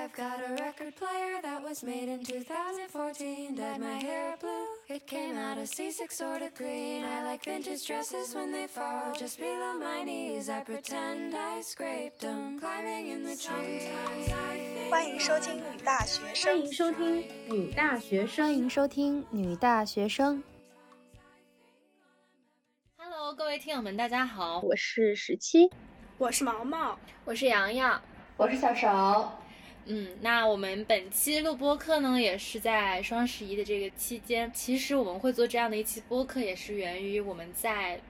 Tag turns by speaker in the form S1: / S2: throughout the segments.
S1: I've got a record player that was made in 2014. Dyed my hair blue. It came out a C6 sort of green. I like vintage dresses when they fall just below my knees. I pretend I scraped them climbing in the trees.
S2: 欢迎收听女大学
S3: 欢
S2: 生。
S3: 迎收听女大学生。
S4: 欢迎收听女大学生。
S5: Hello，各位听友们，大家好，
S3: 我是十七，
S2: 我是毛毛，
S5: 我是洋洋。
S4: 我是小勺，
S5: 嗯，那我们本期录播课呢，也是在双十一的这个期间。其实我们会做这样的一期播客，也是源于我们在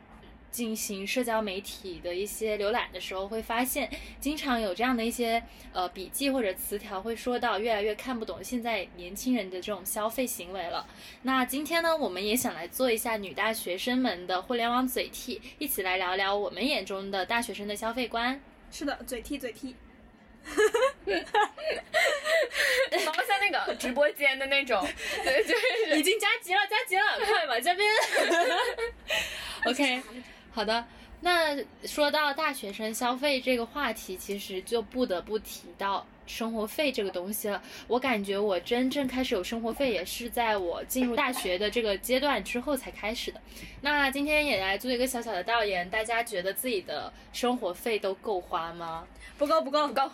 S5: 进行社交媒体的一些浏览的时候，会发现经常有这样的一些呃笔记或者词条，会说到越来越看不懂现在年轻人的这种消费行为了。那今天呢，我们也想来做一下女大学生们的互联网嘴替，一起来聊聊我们眼中的大学生的消费观。
S2: 是的，嘴替嘴替。
S6: 毛像那个直播间的那种，对，就是
S5: 已经加急了，加急了，快吧，嘉宾。OK，好的。那说到大学生消费这个话题，其实就不得不提到生活费这个东西了。我感觉我真正开始有生活费，也是在我进入大学的这个阶段之后才开始的。那今天也来做一个小小的调研，大家觉得自己的生活费都够花吗？
S2: 不够不够不够，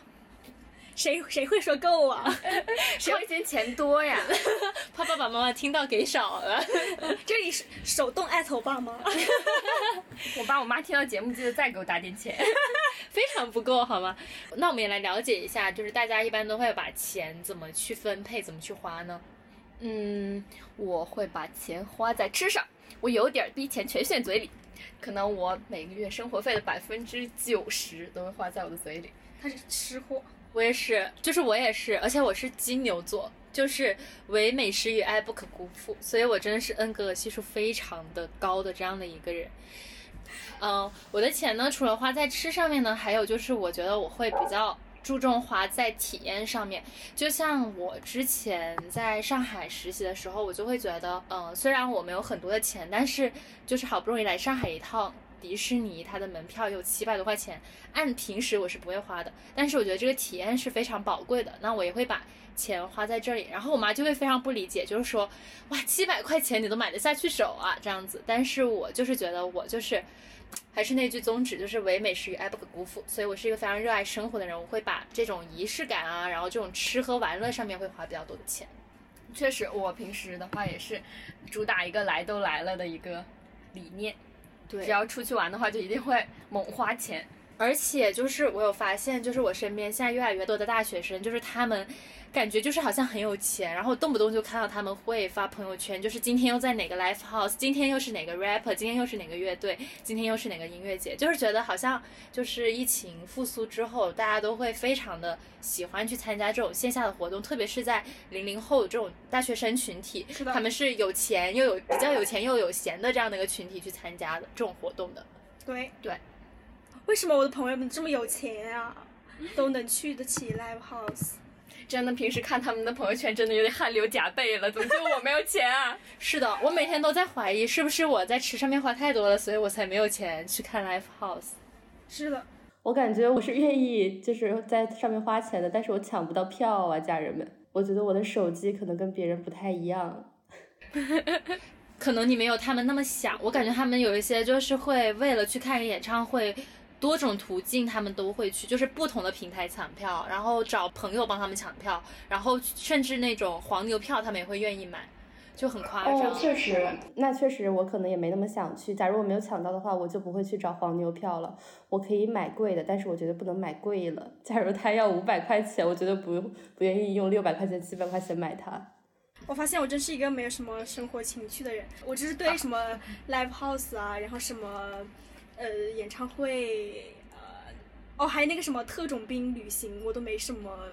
S2: 谁谁会说够啊？
S6: 谁会嫌钱多呀？
S5: 怕爸爸妈妈听到给少了。
S2: 这里是手动艾特我爸妈。
S6: 我爸我妈听到节目记得再给我打点钱。
S5: 非常不够，好吗？那我们也来了解一下，就是大家一般都会把钱怎么去分配，怎么去花呢？
S6: 嗯，我会把钱花在吃上，我有点儿逼钱全炫嘴里，可能我每个月生活费的百分之九十都会花在我的嘴里。
S2: 他是吃货，
S5: 我也是，就是我也是，而且我是金牛座，就是唯美食与爱不可辜负，所以我真的是恩格尔系数非常的高的这样的一个人。嗯，我的钱呢，除了花在吃上面呢，还有就是我觉得我会比较注重花在体验上面。就像我之前在上海实习的时候，我就会觉得，嗯，虽然我没有很多的钱，但是就是好不容易来上海一趟。迪士尼它的门票有七百多块钱，按平时我是不会花的，但是我觉得这个体验是非常宝贵的，那我也会把钱花在这里。然后我妈就会非常不理解，就是说，哇，七百块钱你都买得下去手啊，这样子。但是我就是觉得我就是，还是那句宗旨，就是唯美食与爱不可辜负。所以我是一个非常热爱生活的人，我会把这种仪式感啊，然后这种吃喝玩乐上面会花比较多的钱。
S6: 确实，我平时的话也是主打一个来都来了的一个理念。只要出去玩的话，就一定会猛花钱。
S5: 而且就是我有发现，就是我身边现在越来越多的大学生，就是他们感觉就是好像很有钱，然后动不动就看到他们会发朋友圈，就是今天又在哪个 live house，今天又是哪个 rapper，今天又是哪个乐队，今天又是哪个音乐节，就是觉得好像就是疫情复苏之后，大家都会非常的喜欢去参加这种线下的活动，特别是在零零后这种大学生群体，
S2: 是的
S5: 他们是有钱又有比较有钱又有闲的这样的一个群体去参加的这种活动的。
S2: 对
S6: 对。
S2: 为什么我的朋友们这么有钱啊？都能去得起 live house？
S6: 真的，平时看他们的朋友圈，真的有点汗流浃背了。怎么就我没有钱啊？
S5: 是的，我每天都在怀疑是不是我在吃上面花太多了，所以我才没有钱去看 live house。
S2: 是的，
S3: 我感觉我是愿意就是在上面花钱的，但是我抢不到票啊，家人们。我觉得我的手机可能跟别人不太一样。
S5: 可能你没有他们那么想，我感觉他们有一些就是会为了去看一个演唱会，多种途径他们都会去，就是不同的平台抢票，然后找朋友帮他们抢票，然后甚至那种黄牛票他们也会愿意买，就很夸张。
S3: 哦，确实，那确实我可能也没那么想去。假如我没有抢到的话，我就不会去找黄牛票了。我可以买贵的，但是我觉得不能买贵了。假如他要五百块钱，我觉得不不愿意用六百块钱、七百块钱买它。
S2: 我发现我真是一个没有什么生活情趣的人，我就是对什么 live house 啊，然后什么呃演唱会，呃哦还有那个什么特种兵旅行，我都没什么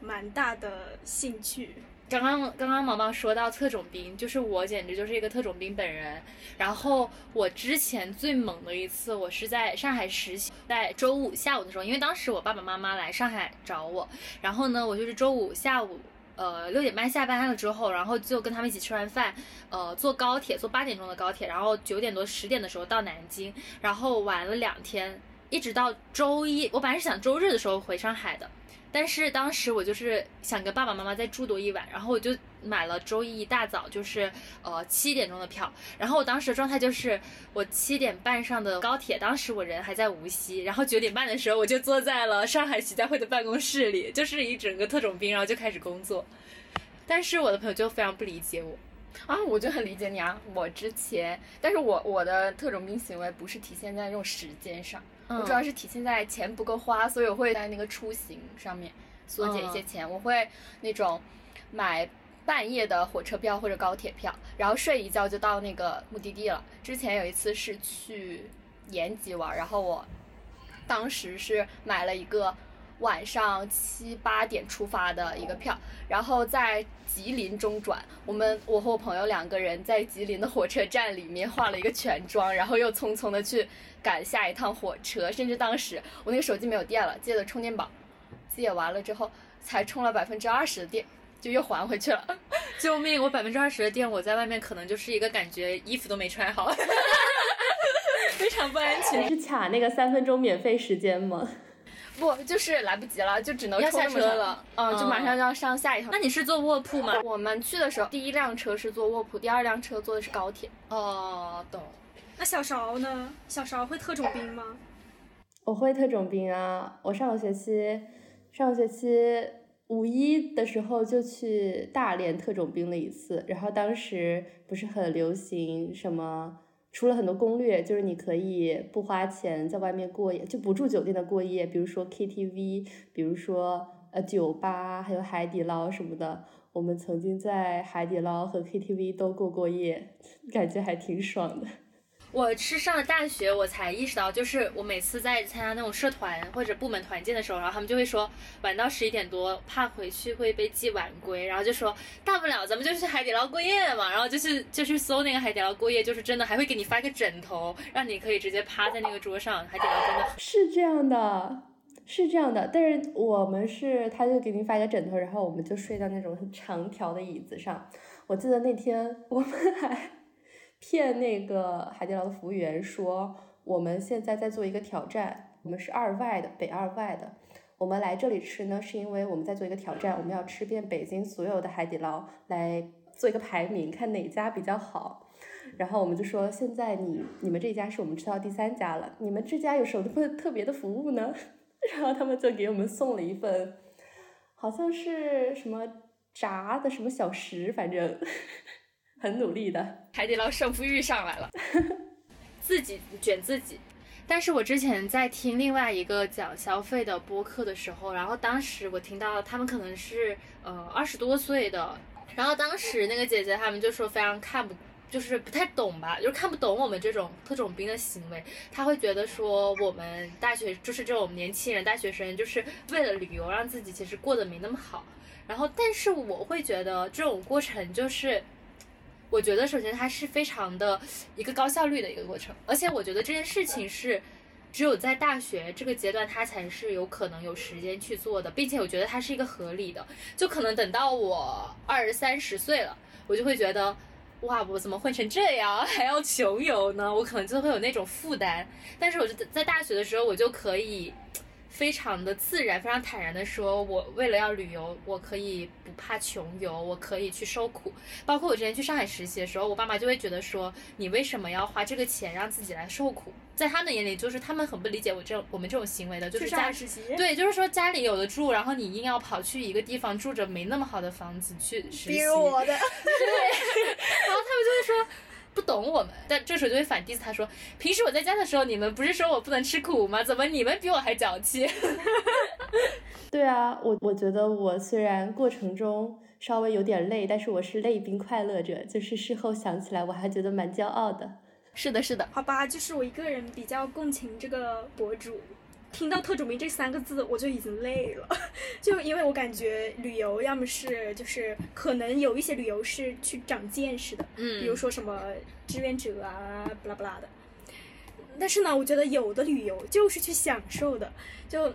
S2: 蛮大的兴趣。
S5: 刚刚刚刚毛毛说到特种兵，就是我简直就是一个特种兵本人。然后我之前最猛的一次，我是在上海实习，在周五下午的时候，因为当时我爸爸妈妈来上海找我，然后呢，我就是周五下午。呃，六点半下班了之后，然后就跟他们一起吃完饭，呃，坐高铁，坐八点钟的高铁，然后九点多十点的时候到南京，然后玩了两天，一直到周一，我本来是想周日的时候回上海的，但是当时我就是想跟爸爸妈妈再住多一晚，然后我就买了周一一大早就是呃七点钟的票，然后我当时的状态就是我七点半上的高铁，当时我人还在无锡，然后九点半的时候我就坐在了上海徐家汇的办公室里，就是一整个特种兵，然后就开始工作，但是我的朋友就非常不理解我。
S6: 啊，我就很理解你啊。我之前，但是我我的特种兵行为不是体现在这种时间上，我主要是体现在钱不够花，所以我会在那个出行上面缩减一些钱。我会那种买半夜的火车票或者高铁票，然后睡一觉就到那个目的地了。之前有一次是去延吉玩，然后我当时是买了一个。晚上七八点出发的一个票，然后在吉林中转。我们我和我朋友两个人在吉林的火车站里面化了一个全妆，然后又匆匆的去赶下一趟火车。甚至当时我那个手机没有电了，借的充电宝，借完了之后才充了百分之二十的电，就又还回去了。
S5: 救命！我百分之二十的电，我在外面可能就是一个感觉衣服都没穿好，非常不安全。
S3: 是卡那个三分钟免费时间吗？
S6: 不，就是来不及了，就只能
S5: 要下车了。
S6: 嗯，就马上就要上下一趟。
S5: 那你是坐卧铺吗？
S6: 我们去的时候，第一辆车是坐卧铺，第二辆车坐的是高铁。
S5: 哦，懂。
S2: 那小勺呢？小勺会特种兵吗？
S3: 我会特种兵啊！我上个学期，上个学期五一的时候就去大连特种兵了一次，然后当时不是很流行什么？出了很多攻略，就是你可以不花钱在外面过夜，就不住酒店的过夜，比如说 KTV，比如说呃酒吧，还有海底捞什么的。我们曾经在海底捞和 KTV 都过过夜，感觉还挺爽的。
S5: 我是上了大学，我才意识到，就是我每次在参加那种社团或者部门团建的时候，然后他们就会说晚到十一点多，怕回去会被记晚归，然后就说大不了咱们就去海底捞过夜嘛，然后就去就去搜那个海底捞过夜，就是真的还会给你发个枕头，让你可以直接趴在那个桌上。海底捞真的
S3: 是这样的，是这样的，但是我们是他就给你发一个枕头，然后我们就睡在那种长条的椅子上。我记得那天我们还。骗那个海底捞的服务员说，我们现在在做一个挑战，我们是二外的，北二外的，我们来这里吃呢，是因为我们在做一个挑战，我们要吃遍北京所有的海底捞，来做一个排名，看哪家比较好。然后我们就说，现在你你们这家是我们吃到第三家了，你们这家有什么特别的服务呢？然后他们就给我们送了一份，好像是什么炸的什么小食，反正。很努力的，
S6: 海底捞胜负欲上来了，
S5: 自己卷自己。但是我之前在听另外一个讲消费的播客的时候，然后当时我听到他们可能是呃二十多岁的，然后当时那个姐姐他们就说非常看不，就是不太懂吧，就是看不懂我们这种特种兵的行为。他会觉得说我们大学就是这种年轻人大学生，就是为了旅游让自己其实过得没那么好。然后，但是我会觉得这种过程就是。我觉得首先它是非常的一个高效率的一个过程，而且我觉得这件事情是只有在大学这个阶段，它才是有可能有时间去做的，并且我觉得它是一个合理的。就可能等到我二三十岁了，我就会觉得，哇，我怎么混成这样，还要穷游呢？我可能就会有那种负担。但是我就在大学的时候，我就可以。非常的自然，非常坦然的说，我为了要旅游，我可以不怕穷游，我可以去受苦。包括我之前去上海实习的时候，我爸妈就会觉得说，你为什么要花这个钱让自己来受苦？在他们眼里，就是他们很不理解我这我们这种行为的，就是
S2: 家实习。
S5: 对，就是说家里有的住，然后你硬要跑去一个地方住着没那么好的房子去实习。比
S2: 如我的。对，然
S5: 后他们就会说。不懂我们，但这时候就会反 diss 他说：“平时我在家的时候，你们不是说我不能吃苦吗？怎么你们比我还娇气？”
S3: 对啊，我我觉得我虽然过程中稍微有点累，但是我是累并快乐着，就是事后想起来我还觉得蛮骄傲的。
S6: 是的，是的，
S2: 好吧，就是我一个人比较共情这个博主。听到特种兵这三个字，我就已经累了，就因为我感觉旅游要么是就是可能有一些旅游是去长见识的，
S5: 嗯，
S2: 比如说什么志愿者啊，不拉不拉的。但是呢，我觉得有的旅游就是去享受的，就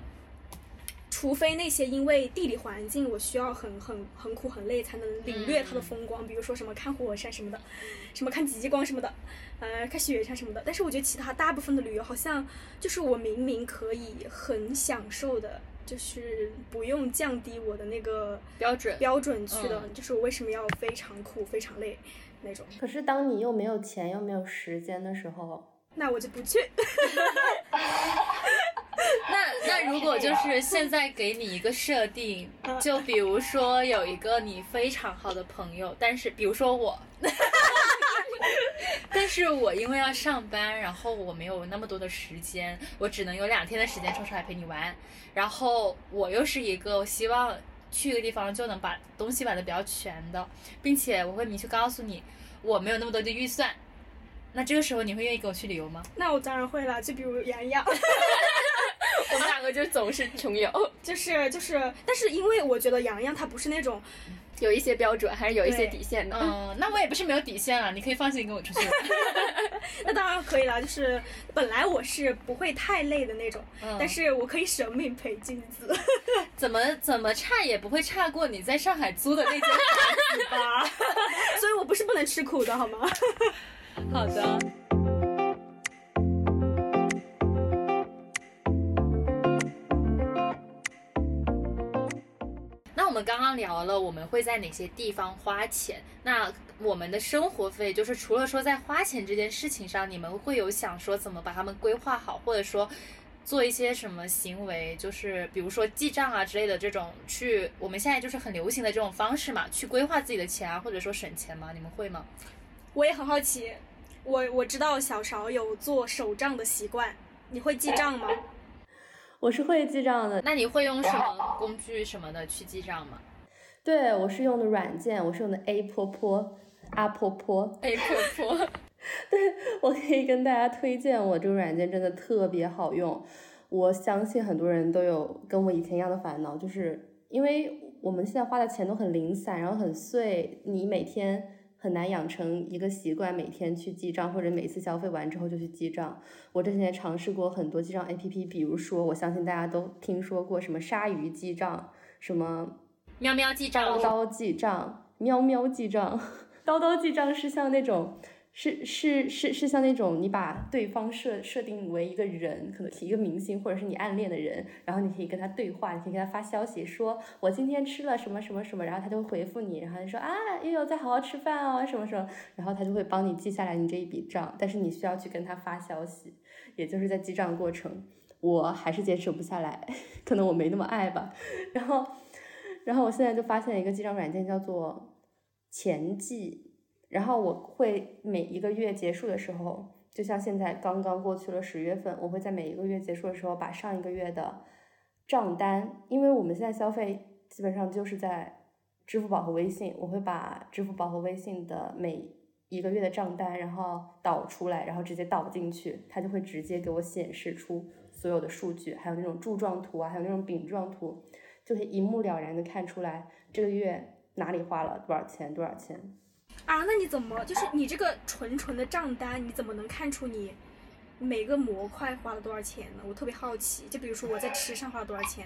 S2: 除非那些因为地理环境我需要很很很苦很累才能领略它的风光，比如说什么看火山什么的，什么看极光什么的，呃，看雪山什么的。但是我觉得其他大部分的旅游好像就是我明明可以很享受的，就是不用降低我的那个
S5: 标准
S2: 标准去的，就是我为什么要非常苦非常累那种。
S3: 可是当你又没有钱又没有时间的时候，
S2: 那我就不去。
S5: 那那如果就是现在给你一个设定，就比如说有一个你非常好的朋友，但是比如说我，是我因为要上班，然后我没有那么多的时间，我只能有两天的时间抽出来陪你玩，然后我又是一个希望去一个地方就能把东西买的比较全的，并且我会明确告诉你我没有那么多的预算，那这个时候你会愿意跟我去旅游吗？
S2: 那我当然会啦，就比如洋洋。
S6: 我们两个就总是穷游，
S2: 就是就是，但是因为我觉得洋洋他不是那种
S6: 有一些标准，还是有一些底线的。
S5: 嗯，那我也不是没有底线了，你可以放心跟我出去。
S2: 那当然可以了，就是本来我是不会太累的那种，但是我可以舍命陪君子。
S5: 怎么怎么差也不会差过你在上海租的那间房子吧？
S2: 所以我不是不能吃苦的好吗？
S5: 好的。我们刚刚聊了我们会在哪些地方花钱，那我们的生活费就是除了说在花钱这件事情上，你们会有想说怎么把它们规划好，或者说做一些什么行为，就是比如说记账啊之类的这种，去我们现在就是很流行的这种方式嘛，去规划自己的钱啊，或者说省钱吗？你们会吗？
S2: 我也很好奇，我我知道小勺有做手账的习惯，你会记账吗？
S3: 我是会记账的，
S5: 那你会用什么工具什么的去记账吗？
S3: 对，我是用的软件，我是用的 A 坡坡，阿坡坡
S5: ，A 坡坡。
S3: 对，我可以跟大家推荐，我这个软件真的特别好用。我相信很多人都有跟我以前一样的烦恼，就是因为我们现在花的钱都很零散，然后很碎，你每天。很难养成一个习惯，每天去记账，或者每次消费完之后就去记账。我之前也尝试过很多记账 APP，比如说，我相信大家都听说过什么鲨鱼记账，什么
S5: 喵喵记账，
S3: 刀刀记账，喵喵记账，刀刀记账是像那种。是是是是像那种你把对方设设定为一个人，可能是一个明星或者是你暗恋的人，然后你可以跟他对话，你可以给他发消息，说我今天吃了什么什么什么，然后他就会回复你，然后就说啊悠悠在好好吃饭哦什么什么，然后他就会帮你记下来你这一笔账，但是你需要去跟他发消息，也就是在记账过程，我还是坚持不下来，可能我没那么爱吧，然后然后我现在就发现一个记账软件叫做钱记。然后我会每一个月结束的时候，就像现在刚刚过去了十月份，我会在每一个月结束的时候把上一个月的账单，因为我们现在消费基本上就是在支付宝和微信，我会把支付宝和微信的每一个月的账单，然后导出来，然后直接导进去，它就会直接给我显示出所有的数据，还有那种柱状图啊，还有那种饼状图，就可以一目了然的看出来这个月哪里花了多少钱，多少钱。
S2: 啊，那你怎么就是你这个纯纯的账单，你怎么能看出你每个模块花了多少钱呢？我特别好奇。就比如说我在吃上花了多少钱，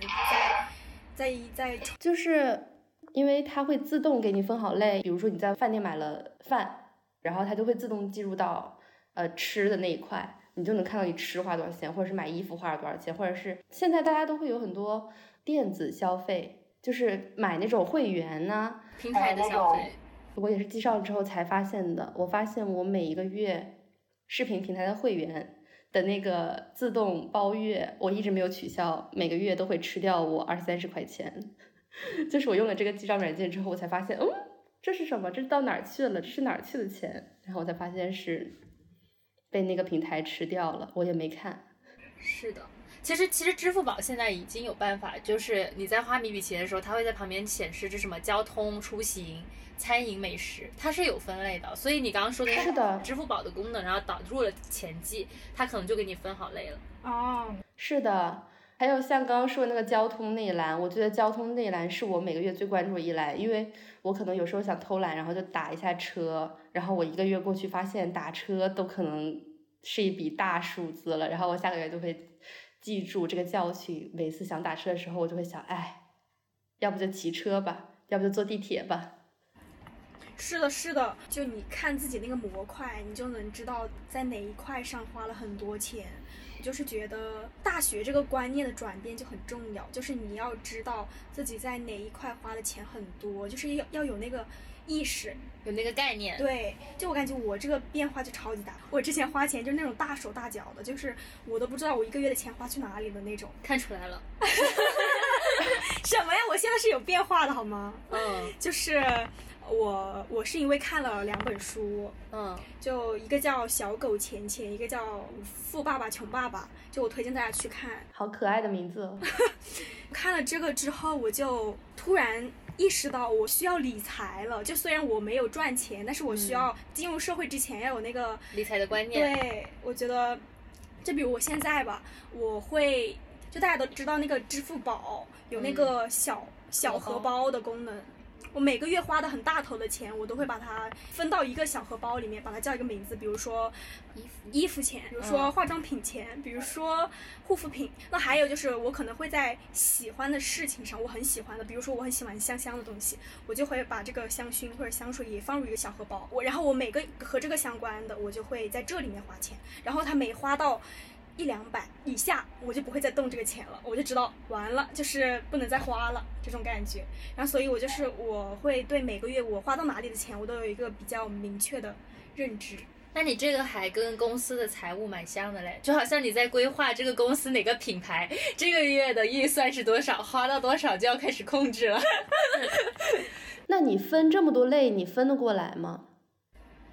S2: 在在在，
S3: 就是因为它会自动给你分好类。比如说你在饭店买了饭，然后它就会自动计入到呃吃的那一块，你就能看到你吃花多少钱，或者是买衣服花了多少钱，或者是现在大家都会有很多电子消费，就是买那种会员呢，
S5: 平台的消费。
S3: 我也是记账之后才发现的。我发现我每一个月视频平台的会员的那个自动包月，我一直没有取消，每个月都会吃掉我二三十块钱。就是我用了这个记账软件之后，我才发现，嗯，这是什么？这是到哪儿去了？这是哪儿去的钱？然后我才发现是被那个平台吃掉了，我也没看。
S5: 是的，其实其实支付宝现在已经有办法，就是你在花米笔钱的时候，它会在旁边显示这什么交通出行。餐饮美食它是有分类的，所以你刚刚说的
S3: 是的，
S5: 支付宝的功能，然后导入了钱记，它可能就给你分好类了。
S2: 哦，
S3: 是的，还有像刚刚说的那个交通那一栏，我觉得交通那一栏是我每个月最关注的一栏，因为我可能有时候想偷懒，然后就打一下车，然后我一个月过去发现打车都可能是一笔大数字了，然后我下个月就会。记住这个教训。每次想打车的时候，我就会想，哎，要不就骑车吧，要不就坐地铁吧。
S2: 是的，是的，就你看自己那个模块，你就能知道在哪一块上花了很多钱。就是觉得大学这个观念的转变就很重要，就是你要知道自己在哪一块花的钱很多，就是要要有那个意识，
S5: 有那个概念。
S2: 对，就我感觉我这个变化就超级大。我之前花钱就是那种大手大脚的，就是我都不知道我一个月的钱花去哪里的那种。
S5: 看出来了。
S2: 什么呀？我现在是有变化的好吗？
S5: 嗯，
S2: 就是。我我是因为看了两本书，
S5: 嗯，
S2: 就一个叫《小狗钱钱》，一个叫《富爸爸穷爸爸》，就我推荐大家去看。
S3: 好可爱的名字。
S2: 看了这个之后，我就突然意识到我需要理财了。就虽然我没有赚钱，但是我需要进入社会之前要有那个
S5: 理财的观念。
S2: 对，我觉得，就比如我现在吧，我会就大家都知道那个支付宝有那个小小荷包的功能。我每个月花的很大头的钱，我都会把它分到一个小荷包里面，把它叫一个名字，比如说衣服衣服钱，比如说化妆品钱，比如说护肤品。那还有就是我可能会在喜欢的事情上，我很喜欢的，比如说我很喜欢香香的东西，我就会把这个香薰或者香水也放入一个小荷包。我然后我每个和这个相关的，我就会在这里面花钱。然后它每花到。一两百以下，我就不会再动这个钱了，我就知道完了，就是不能再花了这种感觉。然后，所以我就是我会对每个月我花到哪里的钱，我都有一个比较明确的认知。
S5: 那你这个还跟公司的财务蛮像的嘞，就好像你在规划这个公司哪个品牌这个月的预算是多少，花到多少就要开始控制了。
S3: 那你分这么多类，你分得过来吗？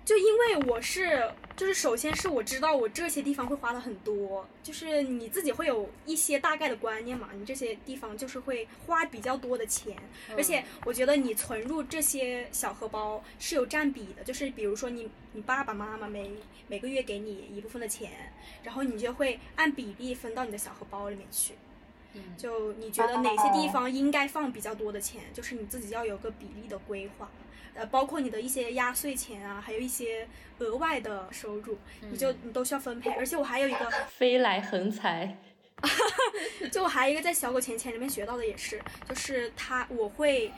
S2: 就因为我是。就是首先是我知道我这些地方会花的很多，就是你自己会有一些大概的观念嘛，你这些地方就是会花比较多的钱，而且我觉得你存入这些小荷包是有占比的，就是比如说你你爸爸妈妈每每个月给你一部分的钱，然后你就会按比例分到你的小荷包里面去，就你觉得哪些地方应该放比较多的钱，就是你自己要有个比例的规划。呃，包括你的一些压岁钱啊，还有一些额外的收入，你就你都需要分配。而且我还有一个
S3: 飞来横财，
S2: 就我还有一个在小狗钱钱里面学到的也是，就是他我会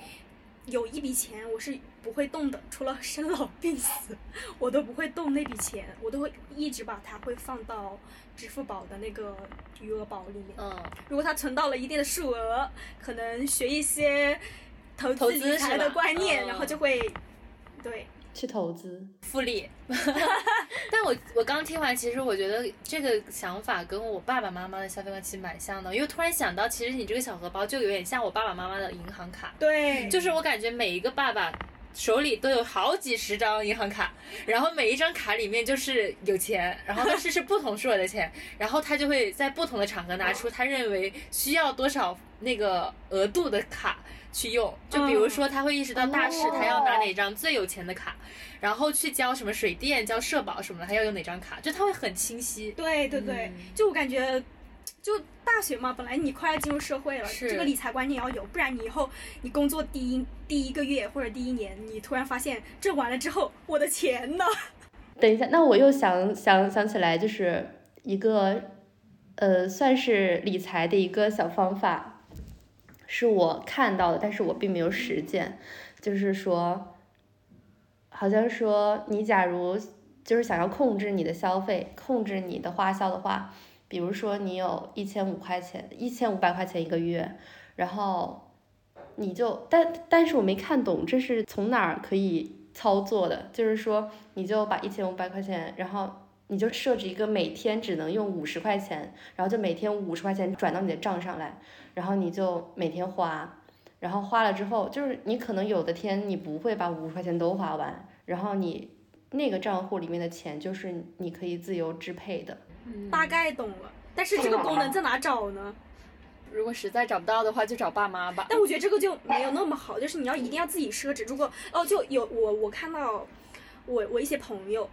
S2: 有一笔钱我是不会动的，除了生老 病死，我都不会动那笔钱，我都会一直把它会放到支付宝的那个余额宝里面。
S5: 嗯，
S2: 如果它存到了一定的数额，可能学一些。投资理财的观念，然后就会，对，
S3: 去投资
S5: 复利。但我我刚听完，其实我觉得这个想法跟我爸爸妈妈的消费观其实蛮像的，因为突然想到，其实你这个小荷包就有点像我爸爸妈妈的银行卡。
S2: 对，
S5: 就是我感觉每一个爸爸手里都有好几十张银行卡，然后每一张卡里面就是有钱，然后但是是不同数额的钱，然后他就会在不同的场合拿出他认为需要多少那个额度的卡。去用，就比如说他会意识到大事，他要拿哪张最有钱的卡，然后去交什么水电、交社保什么的，他要用哪张卡，就他会很清晰。
S2: 对对对，就我感觉，就大学嘛，本来你快要进入社会了，这个理财观念要有，不然你以后你工作第一第一个月或者第一年，你突然发现这完了之后，我的钱呢？
S3: 等一下，那我又想想想起来，就是一个呃，算是理财的一个小方法。是我看到的，但是我并没有实践。就是说，好像说你假如就是想要控制你的消费，控制你的花销的话，比如说你有一千五块钱，一千五百块钱一个月，然后你就但但是我没看懂这是从哪儿可以操作的。就是说，你就把一千五百块钱，然后你就设置一个每天只能用五十块钱，然后就每天五十块钱转到你的账上来。然后你就每天花，然后花了之后，就是你可能有的天你不会把五十块钱都花完，然后你那个账户里面的钱就是你可以自由支配的。
S2: 大概懂了，但是这个功能在哪找呢？
S6: 如果实在找不到的话，就找爸妈吧。
S2: 但我觉得这个就没有那么好，就是你要一定要自己设置。如果哦，就有我我看到我我一些朋友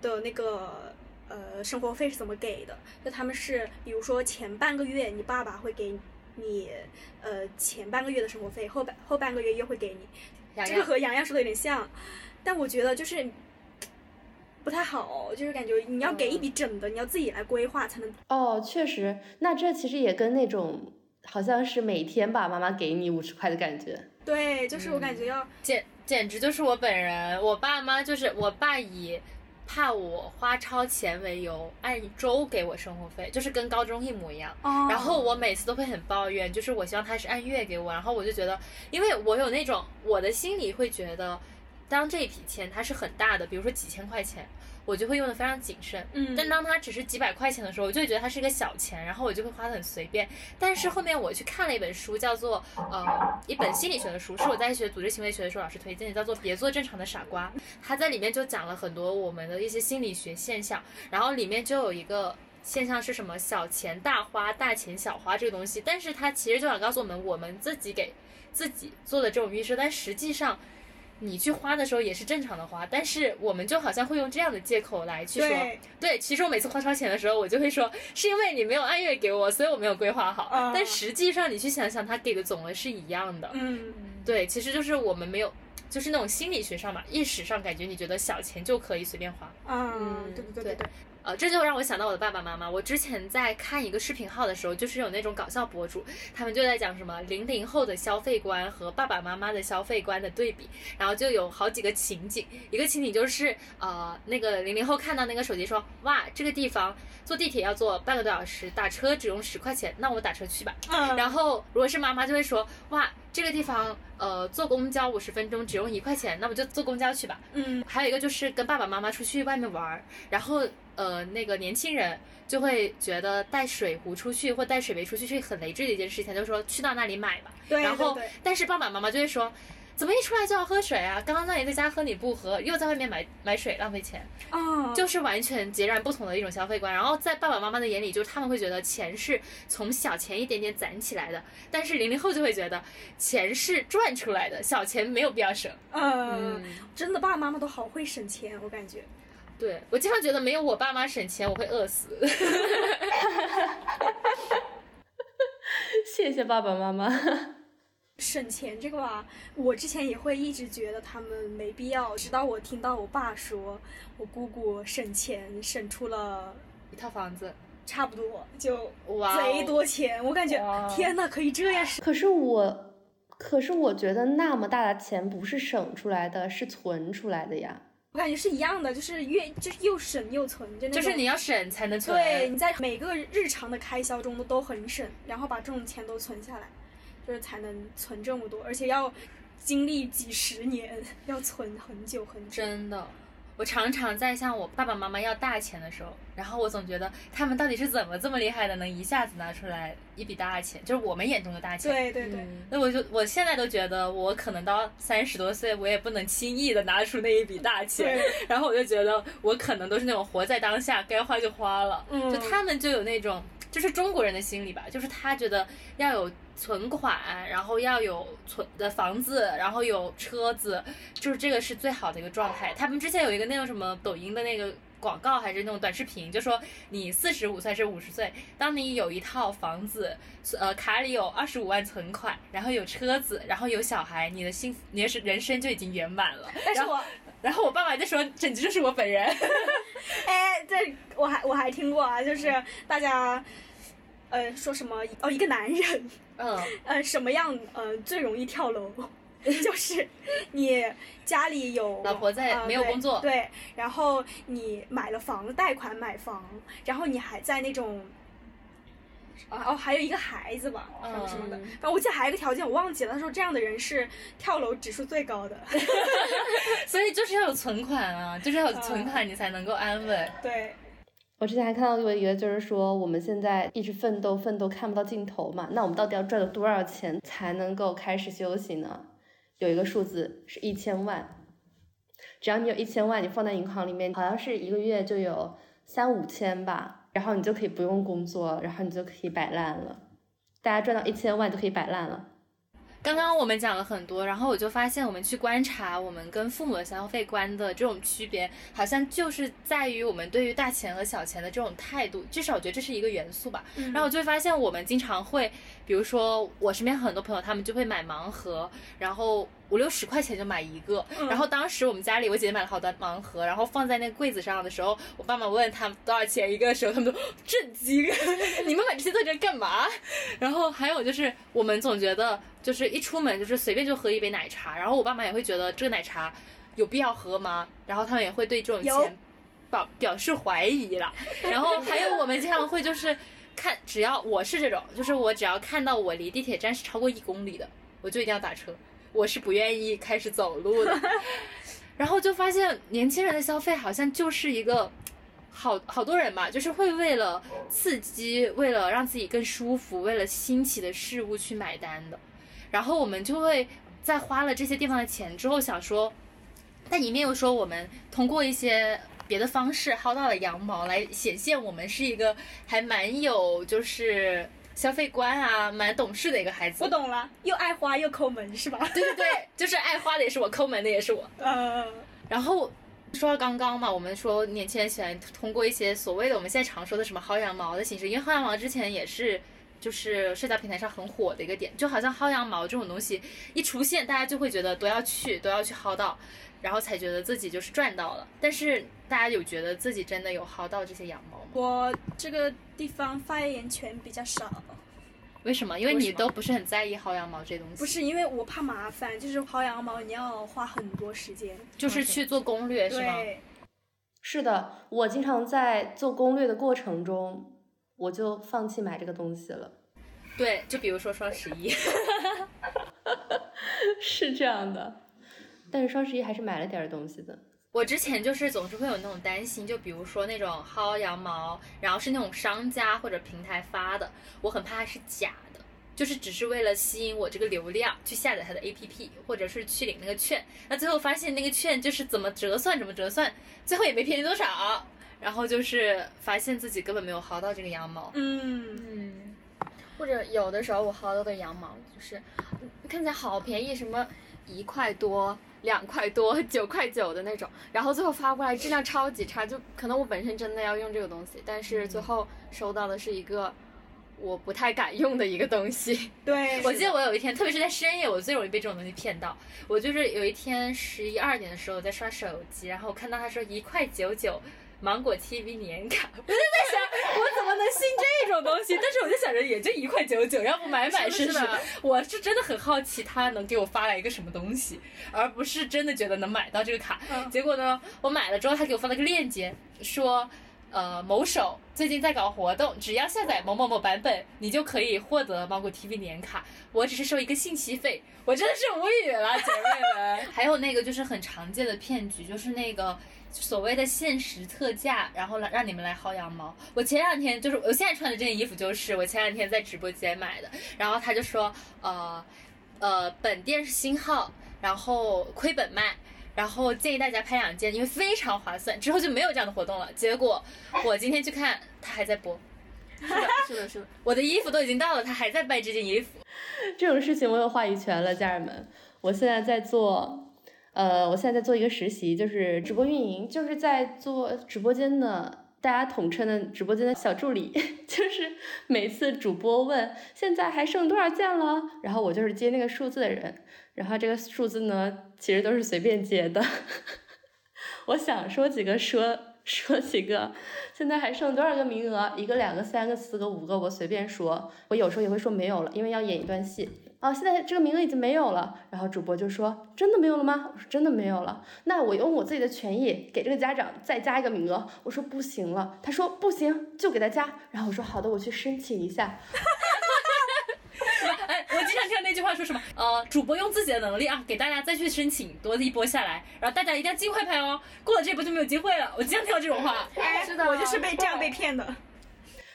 S2: 的那个呃生活费是怎么给的？就他们是比如说前半个月你爸爸会给。你呃前半个月的生活费，后半后半个月又会给你，这个和洋洋说的有点像，但我觉得就是不太好，就是感觉你要给一笔整的，你要自己来规划才能。
S3: 哦，确实，那这其实也跟那种好像是每天爸爸妈妈给你五十块的感觉。
S2: 对，就是我感觉要
S5: 简简直就是我本人，我爸妈就是我爸以怕我花超钱为由，按周给我生活费，就是跟高中一模一样。
S2: 哦
S5: 然后我每次都会很抱怨，就是我希望他是按月给我，然后我就觉得，因为我有那种我的心里会觉得，当这一笔钱它是很大的，比如说几千块钱，我就会用的非常谨慎。
S2: 嗯，
S5: 但当它只是几百块钱的时候，我就会觉得它是一个小钱，然后我就会花的很随便。但是后面我去看了一本书，叫做呃一本心理学的书，是我在学组织行为学的时候老师推荐的，叫做《别做正常的傻瓜》。他在里面就讲了很多我们的一些心理学现象，然后里面就有一个。现象是什么？小钱大花，大钱小花这个东西，但是它其实就想告诉我们，我们自己给自己做的这种预设，但实际上你去花的时候也是正常的花，但是我们就好像会用这样的借口来去说，
S2: 对
S5: 对，其实我每次花超钱的时候，我就会说是因为你没有按月给我，所以我没有规划好。
S2: 啊
S5: 但实际上你去想想，他给的总额是一样的。
S2: 嗯，
S5: 对，其实就是我们没有，就是那种心理学上嘛，意识上感觉你觉得小钱就可以随便花。
S2: 嗯，对对对对对，
S5: 呃，这就让我想到我的爸爸妈妈。我之前在看一个视频号的时候，就是有那种搞笑博主，他们就在讲什么零零后的消费观和爸爸妈妈的消费观的对比，然后就有好几个情景。一个情景就是，呃，那个零零后看到那个手机说，哇，这个地方坐地铁要坐半个多小时，打车只用十块钱，那我打车去吧。
S2: 嗯，
S5: 然后如果是妈妈就会说，哇，这个地方呃坐公交五十分钟只用一块钱，那我就坐公交去吧。
S2: 嗯
S5: 还有一个就是跟爸爸妈妈出去外面玩儿，然后呃那个年轻人就会觉得带水壶出去或带水杯出去是很累赘的一件事情，就说去到那里买吧。
S2: 对
S5: 然后但是爸爸妈妈就会说。怎么一出来就要喝水啊？刚刚让你在家喝你不喝，又在外面买买水浪费钱，
S2: 啊，
S5: 就是完全截然不同的一种消费观。然后在爸爸妈妈的眼里，就是他们会觉得钱是从小钱一点点攒起来的，但是零零后就会觉得钱是赚出来的，小钱没有必要省。
S2: 嗯，真的爸爸妈妈都好会省钱，我感觉。
S5: 对我经常觉得没有我爸妈省钱，我会饿死。
S3: 谢谢爸爸妈妈。
S2: 省钱这个吧，我之前也会一直觉得他们没必要，直到我听到我爸说，我姑姑省钱省出了
S5: 一套房子，
S2: 差不多就
S5: 哇哦
S2: 贼多钱，我感觉天呐，可以这样省。
S3: 可是我，可是我觉得那么大的钱不是省出来的，是存出来的呀。
S2: 我感觉是一样的，就是越就是又省又存，就那种
S5: 就是你要省才能存。
S2: 对你在每个日常的开销中都都很省，然后把这种钱都存下来，就是才能存这么多，而且要经历几十年，要存很久很久。
S5: 真的，我常常在向我爸爸妈妈要大钱的时候，然后我总觉得他们到底是怎么这么厉害的，能一下子拿出来一笔大钱，就是我们眼中的大钱。
S2: 对对对，
S5: 那我就我现在都觉得，我可能到三十多岁，我也不能轻易的拿出那一笔大钱。然后我就觉得，我可能都是那种活在当下，该花就花了。
S2: 嗯
S5: 就他们就有那种，就是中国人的心理吧，就是他觉得要有存款，然后要有存的房子，然后有车子，就是这个是最好的一个状态。他们之前有一个那种什么抖音的那个。广告还是那种短视频，就说你四十五岁还是五十岁，当你有一套房子，呃，卡里有二十五万存款，然后有车子，然后有小孩，你的幸福，你的是人生就已经圆满了。
S2: 但是我
S5: 然后我爸爸就说，简直就是我本人。
S2: 哎，这我还我还听过啊，就是大家呃说什么哦，一个男人
S5: 嗯，
S2: 呃什么样呃最容易跳楼。就是你家里有
S5: 老婆在
S2: 呃
S5: 没有工作。
S2: 对，然后你买了房，贷款买房，然后你还在那种，啊哦，还有一个孩子吧，什么什么的，
S5: 嗯
S2: 反正我记得还有一个条件我忘记了，他说这样的人是跳楼指数最高的，
S5: 所以就是要有存款啊，就是要有存款，你才能够安稳。
S2: 对，
S3: 我之前还看到过一个，就是说我们现在一直奋斗奋斗看不到尽头嘛，那我们到底要赚到多少钱才能够开始休息呢？有一个数字是一千万，只要你有一千万，你放在银行里面，好像是一个月就有三五千吧，然后你就可以不用工作，然后你就可以摆烂了。大家赚到一千万就可以摆烂了。
S5: 刚刚我们讲了很多，然后我就发现，我们去观察我们跟父母的消费观的这种区别，好像就是在于我们对于大钱和小钱的这种态度，至少我觉得这是一个元素吧。然后我就会发现，我们经常会比如说我身边很多朋友，他们就会买盲盒，然后五六十块钱就买一个。然后当时我们家里我姐姐买了好多盲盒，然后放在那个柜子上的时候，我爸妈问他们多少钱一个的时候，他们都震惊，你们买这些到底干嘛？然后还有就是我们总觉得就是一出门就是随便就喝一杯奶茶，然后我爸妈也会觉得这个奶茶有必要喝吗？然后他们也会对这种钱表表示怀疑了。然后还有我们经常会就是看，只要我是这种，就是我只要看到我离地铁站是超过一公里的，我就一定要打车，我是不愿意开始走路的。然后就发现年轻人的消费好像就是一个。好好多人吧，就是会为了刺激，为了让自己更舒服，为了新奇的事物去买单的。然后我们就会在花了这些地方的钱之后，想说，但一面又说我们通过一些别的方式薅到了羊毛，来显现我们是一个还蛮有就是消费观啊，蛮懂事的一个孩子。
S2: 我懂了，又爱花又抠门是吧？
S5: 对对对，就是爱花的也是我，抠门的也是我。
S2: 呃，
S5: 然后。说到刚刚嘛，我们说年轻人喜欢通过一些所谓的我们现在常说的什么薅羊毛的形式，因为薅羊毛之前也是就是社交平台上很火的一个点，就好像薅羊毛这种东西一出现，大家就会觉得都要去都要去薅到，然后才觉得自己就是赚到了。但是大家有觉得自己真的有薅到这些羊毛吗？
S2: 我这个地方发言权比较少。
S5: 为什么？因为你都不是很在意薅羊毛这东西。
S2: 不是，因为我怕麻烦，就是薅羊毛你要花很多时间，
S5: 就是去做攻略，是吗？
S3: 是的，我经常在做攻略的过程中，我就放弃买这个东西了。
S5: 对，就比如说双十一，
S3: 是这样的。但是双十一还是买了点东西的。
S5: 我之前就是总是会有那种担心，就比如说那种薅羊毛，然后是那种商家或者平台发的，我很怕它是假的，就是只是为了吸引我这个流量去下载它的 APP，或者是去领那个券，那最后发现那个券就是怎么折算怎么折算，最后也没便宜多少，然后就是发现自己根本没有薅到这个羊毛。
S2: 嗯
S6: 嗯，或者有的时候我薅到的羊毛就是看起来好便宜，什么一块多。两块多，九块九的那种，然后最后发过来质量超级差，就可能我本身真的要用这个东西，但是最后收到的是一个我不太敢用的一个东西。
S2: 对，
S5: 我记得我有一天，特别是在深夜，我最容易被这种东西骗到。我就是有一天十一二点的时候在刷手机，然后我看到他说一块九九。芒果 TV 年卡，我就在想，我怎么能信这种东西？但是我就想着，也就一块九九，要不买买试试？我是真的很好奇，他能给我发来一个什么东西，而不是真的觉得能买到这个卡。结果呢，我买了之后，他给我发了个链接，说，呃，某手最近在搞活动，只要下载某某某版本，你就可以获得芒果 TV 年卡。我只是收一个信息费，我真的是无语了，姐妹们。还有那个就是很常见的骗局，就是那个。所谓的限时特价，然后来让你们来薅羊毛。我前两天就是我现在穿的这件衣服，就是我前两天在直播间买的。然后他就说，呃，呃，本店是新号，然后亏本卖，然后建议大家拍两件，因为非常划算。之后就没有这样的活动了。结果我今天去看，他还在播。
S6: 是的，是的，是的，
S5: 我的衣服都已经到了，他还在卖这件衣服。
S3: 这种事情我有话语权了，家人们。我现在在做。呃，我现在在做一个实习，就是直播运营，就是在做直播间的，大家统称的直播间的小助理，就是每次主播问现在还剩多少件了，然后我就是接那个数字的人，然后这个数字呢，其实都是随便接的，我想说几个说说几个，现在还剩多少个名额？一个、两个、三个、四个、五个，我随便说，我有时候也会说没有了，因为要演一段戏。啊，现在这个名额已经没有了，然后主播就说：“真的没有了吗？”我说：“真的没有了。”那我用我自己的权益给这个家长再加一个名额。我说：“不行了。”他说：“不行，就给他加。”然后我说：“好的，我去申请一下。”
S5: 哎，我经常听到那句话说什么？呃，主播用自己的能力啊，给大家再去申请多一波下来，然后大家一定要尽快拍哦，过了这波就没有机会了。我经常听到这种话。
S2: 是的，我就是被这样被骗的。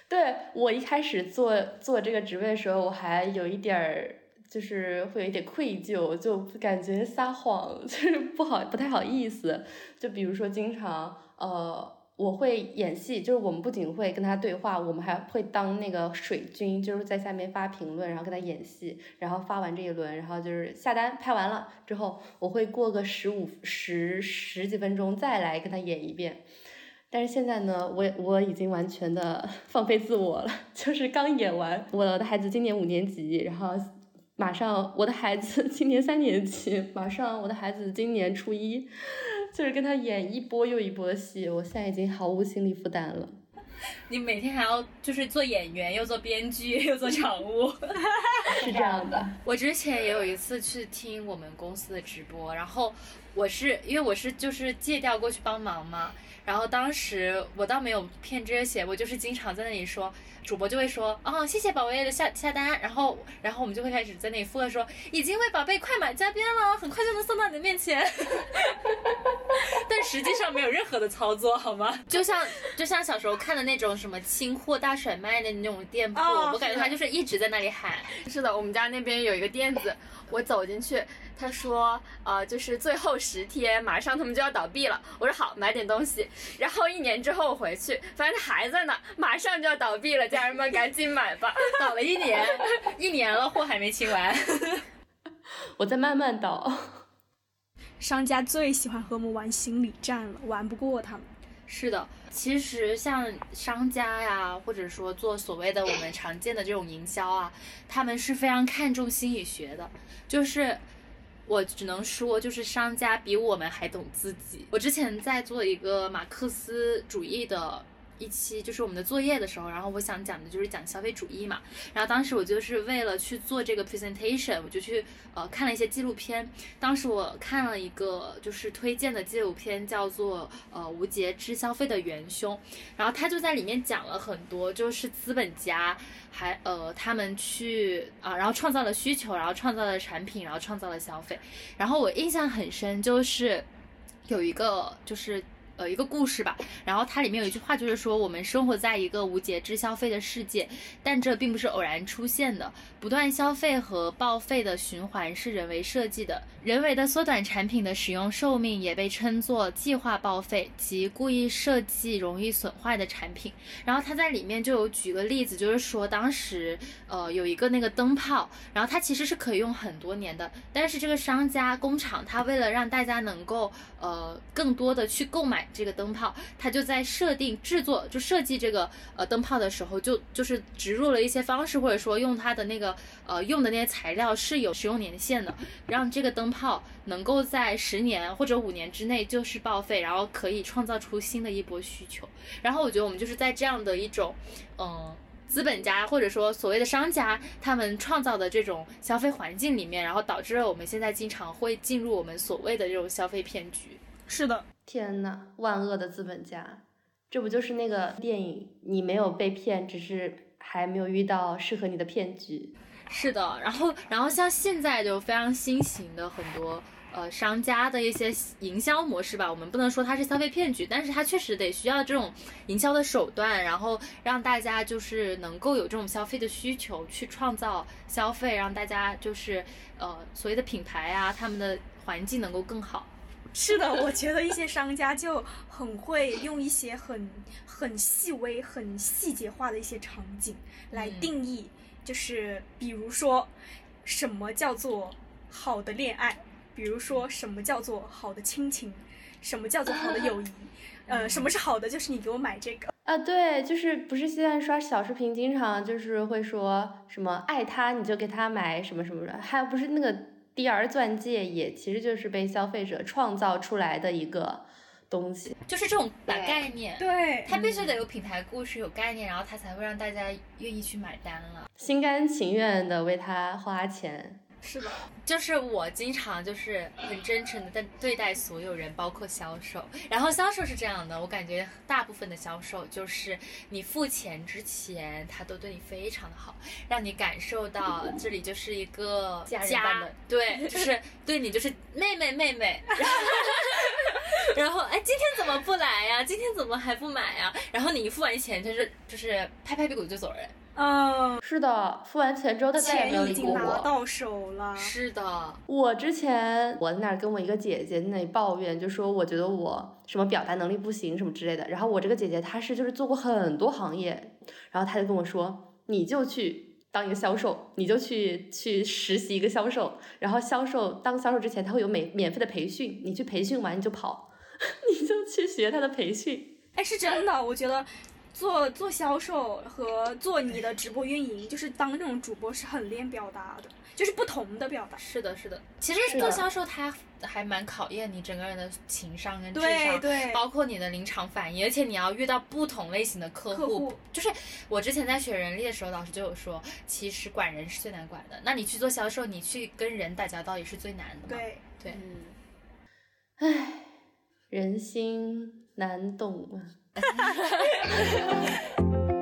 S3: 对我一开始做做这个职位的时候，我还有一点儿。就是会有一点愧疚，就感觉撒谎就是不好，不太好意思。就比如说，经常呃，我会演戏，就是我们不仅会跟他对话，我们还会当那个水军，就是在下面发评论，然后跟他演戏。然后发完这一轮，然后就是下单拍完了之后，我会过个十五十十几分钟再来跟他演一遍。但是现在呢，我我已经完全的 放飞自我了，就是刚演完我的孩子今年五年级，然后马上我的孩子 今年三年级，马上我的孩子今年初一，就是跟他演一波又一波的戏，我现在已经毫无心理负担了。
S5: 你每天还要就是做演员，又做编剧，又做场务，
S3: 是这样的。
S5: 我之前也有一次去听我们公司的直播，然后我是因为我是就是借调过去帮忙嘛，然后当时我倒没有骗这些，我就是经常在那里说。主播就会说哦，谢谢宝贝的下下单，然后然后我们就会开始在那里附和说，已经为宝贝快马加鞭了，很快就能送到你的面前。但实际上没有任何的操作，好吗？就像就像小时候看的那种什么清货大甩卖的那种店铺，我感觉他就是一直在那里喊。
S6: 是的，我们家那边有一个店子，我走进去。他说，呃，就是最后十天，马上他们就要倒闭了。我说好，买点东西。然后一年之后我回去，发现他还在那，马上就要倒闭了。家人们赶紧买吧，
S5: 倒了一年，一年了，货还没清完。
S3: 我在慢慢倒。
S2: 商家最喜欢和我们玩心理战了，玩不过他们。
S5: 是的，其实像商家呀，或者说做所谓的我们常见的这种营销啊，他们是非常看重心理学的，就是。我只能说，就是商家比我们还懂自己。我之前在做一个马克思主义的。一期就是我们的作业的时候，然后我想讲的就是讲消费主义嘛。然后当时我就是为了去做这个 presentation，我就去呃看了一些纪录片。当时我看了一个就是推荐的纪录片，叫做呃无节制消费的元凶。然后他就在里面讲了很多，就是资本家还呃他们去啊，然后创造了需求，然后创造了产品，然后创造了消费。然后我印象很深，就是有一个就是。呃，一个故事吧。然后它里面有一句话，就是说我们生活在一个无节制消费的世界，但这并不是偶然出现的。不断消费和报废的循环是人为设计的，人为的缩短产品的使用寿命也被称作计划报废，即故意设计容易损坏的产品。然后他在里面就有举个例子，就是说当时呃有一个那个灯泡，然后它其实是可以用很多年的，但是这个商家工厂他为了让大家能够呃更多的去购买。这个灯泡，它就在设定制作就设计这个呃灯泡的时候，就就是植入了一些方式，或者说用它的那个呃用的那些材料是有使用年限的，让这个灯泡能够在十年或者五年之内就是报废，然后可以创造出新的一波需求。然后我觉得我们就是在这样的一种嗯资本家或者说所谓的商家他们创造的这种消费环境里面，然后导致了我们现在经常会进入我们所谓的这种消费骗局。
S2: 是的。
S3: 天呐，万恶的资本家，这不就是那个电影？你没有被骗，只是还没有遇到适合你的骗局。
S5: 是的，然后，然后像现在就非常新型的很多呃商家的一些营销模式吧，我们不能说它是消费骗局，但是它确实得需要这种营销的手段，然后让大家就是能够有这种消费的需求，去创造消费，让大家就是呃所谓的品牌啊，他们的环境能够更好。
S2: 是的，我觉得一些商家就很会用一些很很细微、很细节化的一些场景来定义，就是比如说什么叫做好的恋爱，比如说什么叫做好的亲情，什么叫做好的友谊，呃，什么是好的？就是你给我买这个
S3: 啊，对，就是不是现在刷小视频，经常就是会说什么爱他你就给他买什么什么的，还有不是那个。第二钻戒也其实就是被消费者创造出来的一个东西，
S5: 就是这种把概念，
S2: 对，
S5: 它必须得有品牌故事、有概念，然后它才会让大家愿意去买单了，
S3: 心甘情愿的为它花钱。
S2: 是的，
S5: 就是我经常就是很真诚的在对待所有人，包括销售。然后销售是这样的，我感觉大部分的销售就是你付钱之前，他都对你非常的好，让你感受到这里就是一个
S6: 家，
S5: 对，就是 对你就是妹妹妹妹。然后哎，今天怎么不来呀？今天怎么还不买呀？然后你一付完钱，就是就是拍拍屁股就走人。
S2: 嗯，
S3: 是的，付完钱之后他再也没有理过我。
S2: 拿到手了。
S5: 是的，
S3: 我之前我在那儿跟我一个姐姐那里抱怨，就说我觉得我什么表达能力不行什么之类的。然后我这个姐姐她是就是做过很多行业，然后她就跟我说，你就去当一个销售，你就去去实习一个销售，然后销售当销售之前他会有免免费的培训，你去培训完你就跑，你就去学他的培训。
S2: 哎，是真的，我觉得做做销售和做你的直播运营，就是当这种主播是很练表达的，就是不同的表达。
S5: 是的，是的。其实做销售它还蛮考验你整个人的情商跟智商，
S2: 对，
S5: 包括你的临场反应，而且你要遇到不同类型的客户。
S2: 客户
S5: 就是我之前在学人力的时候，老师就有说，其实管人是最难管的。那你去做销售，你去跟人打交道也是最难的嘛。
S2: 对，
S5: 对，
S3: 唉，人心难懂啊。
S5: ハハハハ!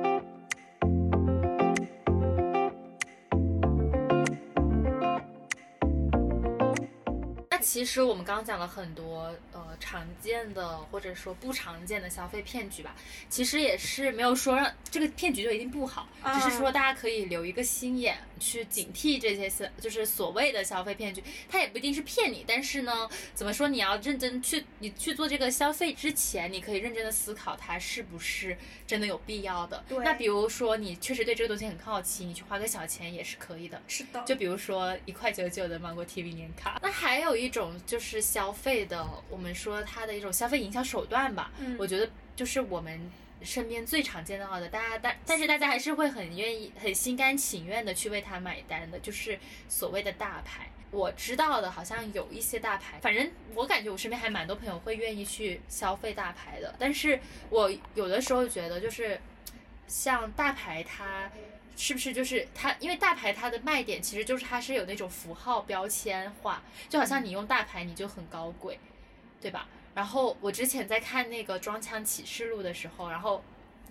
S5: 其实我们刚刚讲了很多呃常见的或者说不常见的消费骗局吧，其实也是没有说让这个骗局就一定不好，只是说大家可以留一个心眼去警惕这些消就是所谓的消费骗局，它也不一定是骗你，但是呢，怎么说你要认真去你去做这个消费之前，你可以认真的思考它是不是真的有必要的。
S2: 对
S5: 那比如说你确实对这个东西很好奇，你去花个小钱也是可以的。
S2: 是的，
S5: 就比如说一块九九的芒果 TV 年卡，那还有一种就是消费的，我们说它的一种消费营销手段吧，
S2: 嗯
S5: 我觉得就是我们身边最常见到的，大家但但是大家还是会很愿意、很心甘情愿的去为它买单的，就是所谓的大牌。我知道的，好像有一些大牌，反正我感觉我身边还蛮多朋友会愿意去消费大牌的，但是我有的时候觉得就是像大牌它。是不是就是它？因为大牌它的卖点其实就是它是有那种符号标签化，就好像你用大牌你就很高贵，对吧？然后我之前在看那个《装腔启示录》的时候，然后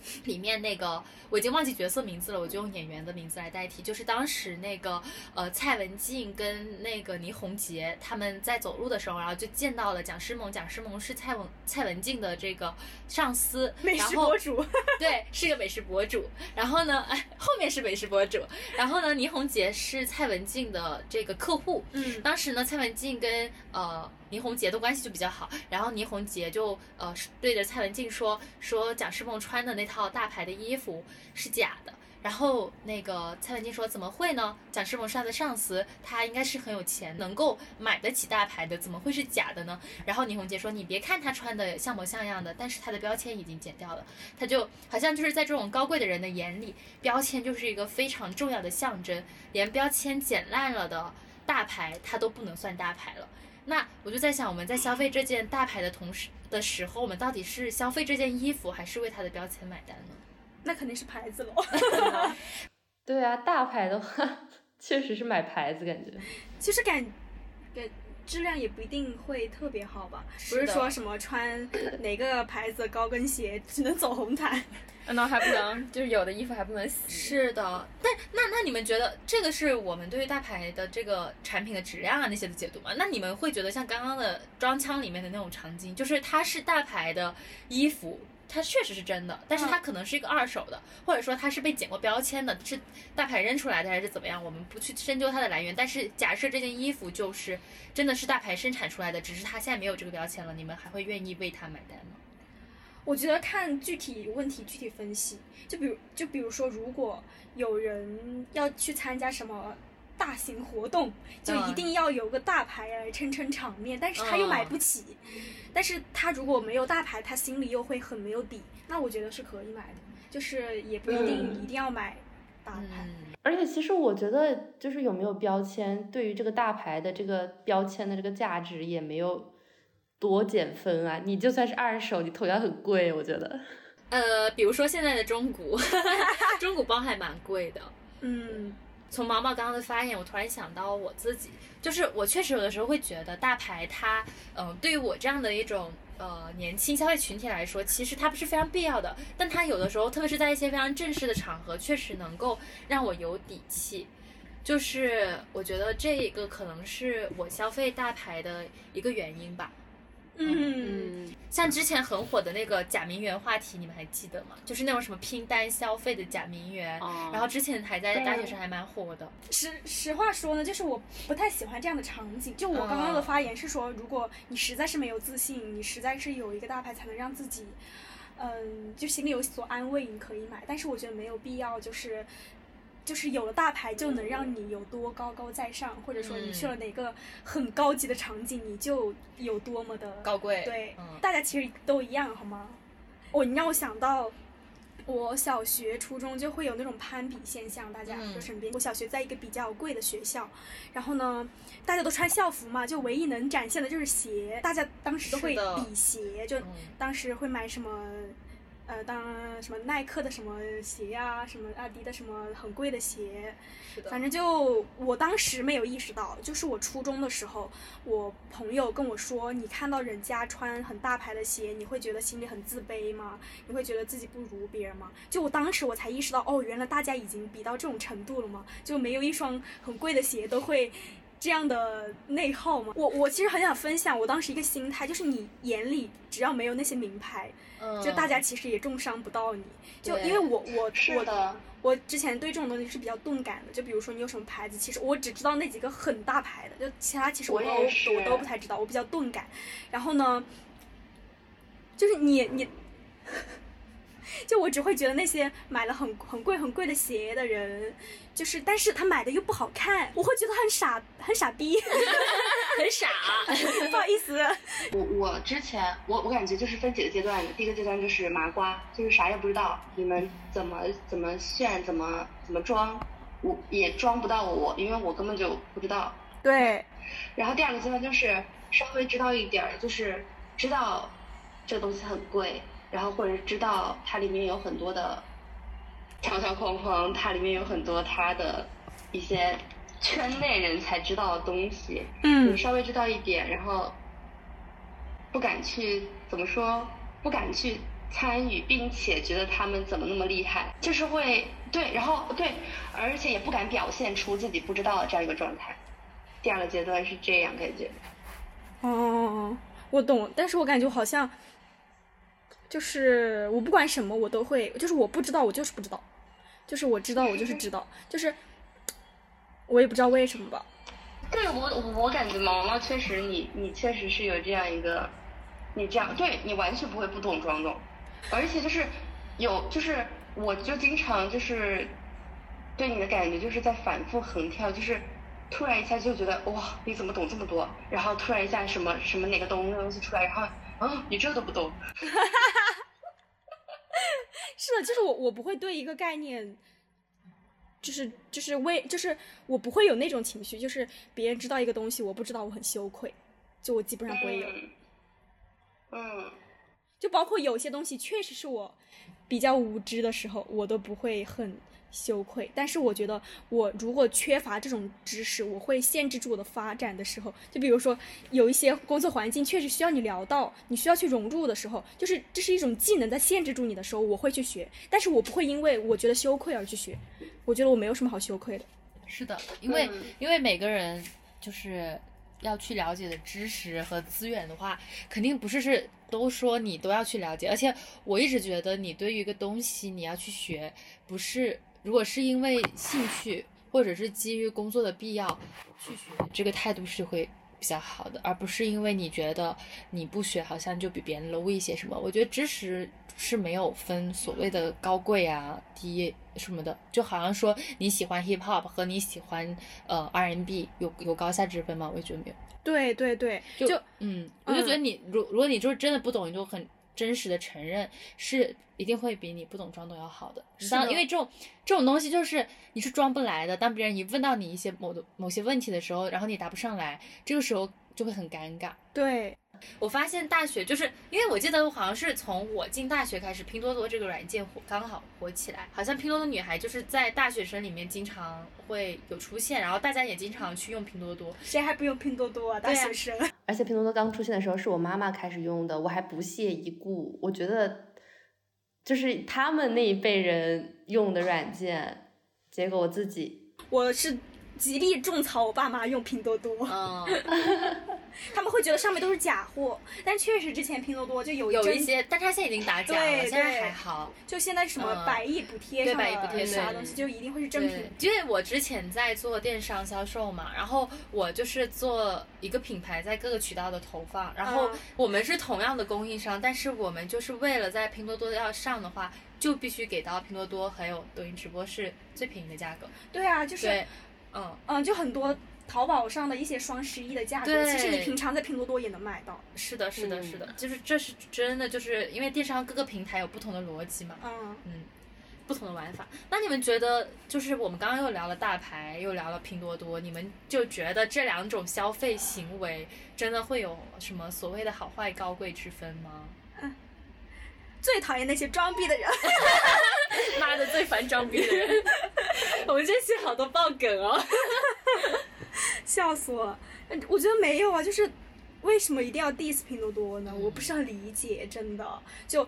S5: 里面那个我已经忘记角色名字了，我就用演员的名字来代替。就是当时那个呃蔡文静跟那个倪虹洁他们在走路的时候，然后就见到了蒋诗萌，蒋诗萌是蔡文蔡文静的这个上司，
S2: 美食博主，
S5: 对，是个美食博主。然后呢，哎，后面是美食博主。然后呢，倪虹洁是蔡文静的这个客户。
S2: 嗯，
S5: 当时呢，蔡文静跟呃倪虹洁的关系就比较好，然后倪虹洁就呃对着蔡文静说说蒋诗梦穿的那套大牌的衣服是假的。然后那个蔡文静说：“怎么会呢？蒋诗梦是他的上司，他应该是很有钱，能够买得起大牌的，怎么会是假的呢？”然后倪虹洁说：“你别看他穿的像模像样的，但是他的标签已经剪掉了。他就好像就是在这种高贵的人的眼里，标签就是一个非常重要的象征，连标签剪烂了的大牌，它都不能算大牌了。那我就在想，我们在消费这件大牌的同时的时候，我们到底是消费这件衣服，还是为它的标签买单呢？
S2: 那肯定是牌子喽。
S3: 对啊，大牌的话 确实是买牌子，感觉
S2: 其实感感质量也不一定会特别好吧，不
S5: 是
S2: 说什么穿 哪个牌子高跟鞋只能走红毯。
S6: 那还不能，就是有的衣服还不能洗。
S5: 是的，但那那你们觉得这个是我们对于大牌的这个产品的质量啊那些的解读吗？那你们会觉得像刚刚的装腔里面的那种场景，就是它是大牌的衣服，它确实是真的，但是它可能是一个二手的，或者说它是被剪过标签的，是大牌扔出来的还是怎么样？我们不去深究它的来源，但是假设这件衣服就是真的是大牌生产出来的，只是它现在没有这个标签了，你们还会愿意为它买单吗？
S2: 我觉得看具体问题具体分析，就比如就比如说，如果有人要去参加什么大型活动，就
S5: 嗯
S2: 一定要有个大牌来撑撑场面，但是他又买不起，但是他如果没有大牌，他心里又会很没有底，那我觉得是可以买的，就是也不一定
S3: 嗯
S2: 一定要买大牌。
S5: 嗯，
S3: 而且其实我觉得，就是有没有标签，对于这个大牌的这个标签的这个价值也没有多减分啊。你就算是二手，你同样很贵，我觉得。
S5: 呃，比如说现在的中古，中古包还蛮贵的。
S2: 嗯，
S5: 从毛毛刚刚的发言，我突然想到我自己，就是我确实有的时候会觉得大牌它，嗯、对于我这样的一种呃年轻消费群体来说，其实它不是非常必要的，但它有的时候，特别是在一些非常正式的场合，确实能够让我有底气。就是我觉得这一个可能是我消费大牌的一个原因吧。
S2: 嗯，
S6: 嗯，
S5: 像之前很火的那个假名媛话题，你们还记得吗？就是那种什么拼单消费的假名媛，
S6: 哦
S5: 然后之前还在大学生还蛮火的。
S2: 实实话说呢，就是我不太喜欢这样的场景。就我刚刚的发言是说，如果你实在是没有自信，你实在是有一个大牌才能让自己，嗯，就心里有所安慰，你可以买。但是我觉得没有必要，就是。就是有了大牌就能让你有多高高在上，或者说你去了哪个很高级的场景，你就有多么的
S5: 高贵，
S2: 对，
S5: 嗯，
S2: 大家其实都一样，好吗？哦，你让我想到。我小学、初中就会有那种攀比现象，大家就身边。我小学在一个比较贵的学校，然后呢，大家都穿校服嘛，就唯一能展现的就是鞋，大家当时都会比鞋，就当时会买什么。呃，当什么耐克的什么鞋呀，什么阿迪的什么很贵的鞋，反正就我当时没有意识到，就是我初中的时候，我朋友跟我说，你看到人家穿很大牌的鞋，你会觉得心里很自卑吗？你会觉得自己不如别人吗？就我当时我才意识到，哦，原来大家已经比到这种程度了吗？就没有一双很贵的鞋都会这样的内耗吗？我我其实很想分享我当时一个心态，就是你眼里只要没有那些名牌。嗯就大家其实也重伤不到你，就因为我我我我之前对这种东西是比较钝感的，就比如说你有什么牌子，其实我只知道那几个很大牌的，就其他其实我都我都不太知道，我比较钝感。然后呢，就是你你。就我只会觉得那些买了很很贵很贵的鞋的人，就是，但是他买的又不好看，我会觉得很傻，很傻逼，
S5: 很傻，
S2: 不好意思。
S7: 我我之前我我感觉就是分几个阶段，第一个阶段就是麻瓜，就是啥也不知道，你们怎么怎么炫，怎么怎么装，我也装不到我，因为我根本就不知道。
S2: 对。
S7: 然后第二个阶段就是稍微知道一点儿，就是知道这东西很贵。然后或者知道它里面有很多的条条框框，它里面有很多它的一些圈内人才知道的东西，
S2: 嗯，
S7: 你稍微知道一点，然后不敢去怎么说，不敢去参与，并且觉得他们怎么那么厉害，就是会对，然后对，而且也不敢表现出自己不知道的这样一个状态。第二个阶段是这样感觉。
S2: 哦，我懂，但是我感觉好像。就是我不管什么我都会，就是我不知道我就是不知道，就是我知道我就是知道，就是我也不知道为什么吧。
S7: 对我我感觉毛毛确实你你确实是有这样一个，你这样对你完全不会不懂装懂，而且就是有就是我就经常就是对你的感觉就是在反复横跳，就是突然一下就觉得哇你怎么懂这么多，然后突然一下什么什么哪个东东西出来，然后。啊，你这都不懂，
S2: 是 的，就是我，我不会对一个概念，就是就是为，就是我不会有那种情绪，就是别人知道一个东西，我不知道，我很羞愧，就我基本上不会有，
S7: 嗯，
S2: 就包括有些东西确实是我比较无知的时候，我都不会很。羞愧，但是我觉得我如果缺乏这种知识，我会限制住我的发展的时候。就比如说有一些工作环境确实需要你聊到，你需要去融入的时候，就是这是一种技能在限制住你的时候，我会去学。但是我不会因为我觉得羞愧而去学，我觉得我没有什么好羞愧的。
S5: 是的，因为因为每个人就是要去了解的知识和资源的话，肯定不是是都说你都要去了解。而且我一直觉得，你对于一个东西你要去学，不是。如果是因为兴趣，或者是基于工作的必要去学，这个态度是会比较好的，而不是因为你觉得你不学好像就比别人 low 一些什么。我觉得知识是没有分所谓的高贵啊、低什么的，就好像说你喜欢 hip hop 和你喜欢呃 R&B 有有高下之分吗？我也觉得没有。
S2: 对对对，就
S5: 嗯，我就觉得你如如果你就是真的不懂，你就很。真实的承认是一定会比你不懂装懂要好的，当因为这种这种东西就是你是装不来的。当别人一问到你一些某的某些问题的时候，然后你答不上来，这个时候就会很尴尬。
S2: 对。
S5: 我发现大学就是因为我记得好像是从我进大学开始，拼多多这个软件火刚好火起来，好像拼多多女孩就是在大学生里面经常会有出现，然后大家也经常去用拼多多。
S2: 谁还不用拼多多啊？大学生。
S3: 而且拼多多刚出现的时候是我妈妈开始用的，我还不屑一顾。我觉得就是他们那一辈人用的软件，结果我自己
S2: 我是。极力种草我爸妈用拼多多，他们会觉得上面都是假货，但确实之前拼多多就有
S5: 有一些，但它现在已经打假了，现在还好。
S2: 就现在什么百亿补贴
S5: 对百亿补贴
S2: 啥东西，就一定会是正品。
S5: 因为我之前在做电商销售嘛，然后我就是做一个品牌在各个渠道的投放，然后我们是同样的供应商，但是我们就是为了在拼多多要上的话，就必须给到拼多多还有抖音直播是最便宜的价格。
S2: 对啊，就是。
S5: 嗯
S2: 嗯，就很多淘宝上的一些双十一的价格，其实你平常在拼多多也能买到。
S5: 是的，是的，
S3: 嗯
S5: 是的，就是这是真的，就是因为电商各个平台有不同的逻辑嘛，
S2: 嗯，
S5: 嗯，不同的玩法。那你们觉得，就是我们刚刚又聊了大牌，又聊了拼多多，你们就觉得这两种消费行为真的会有什么所谓的好坏高贵之分吗？
S2: 最讨厌那些装逼的人。
S6: 妈的，最烦装逼的人。
S5: 我们这期好多爆梗哦。
S2: 笑死我了！呃我觉得没有啊，就是为什么一定要 diss 拼多多呢？我不是很理解，真的。就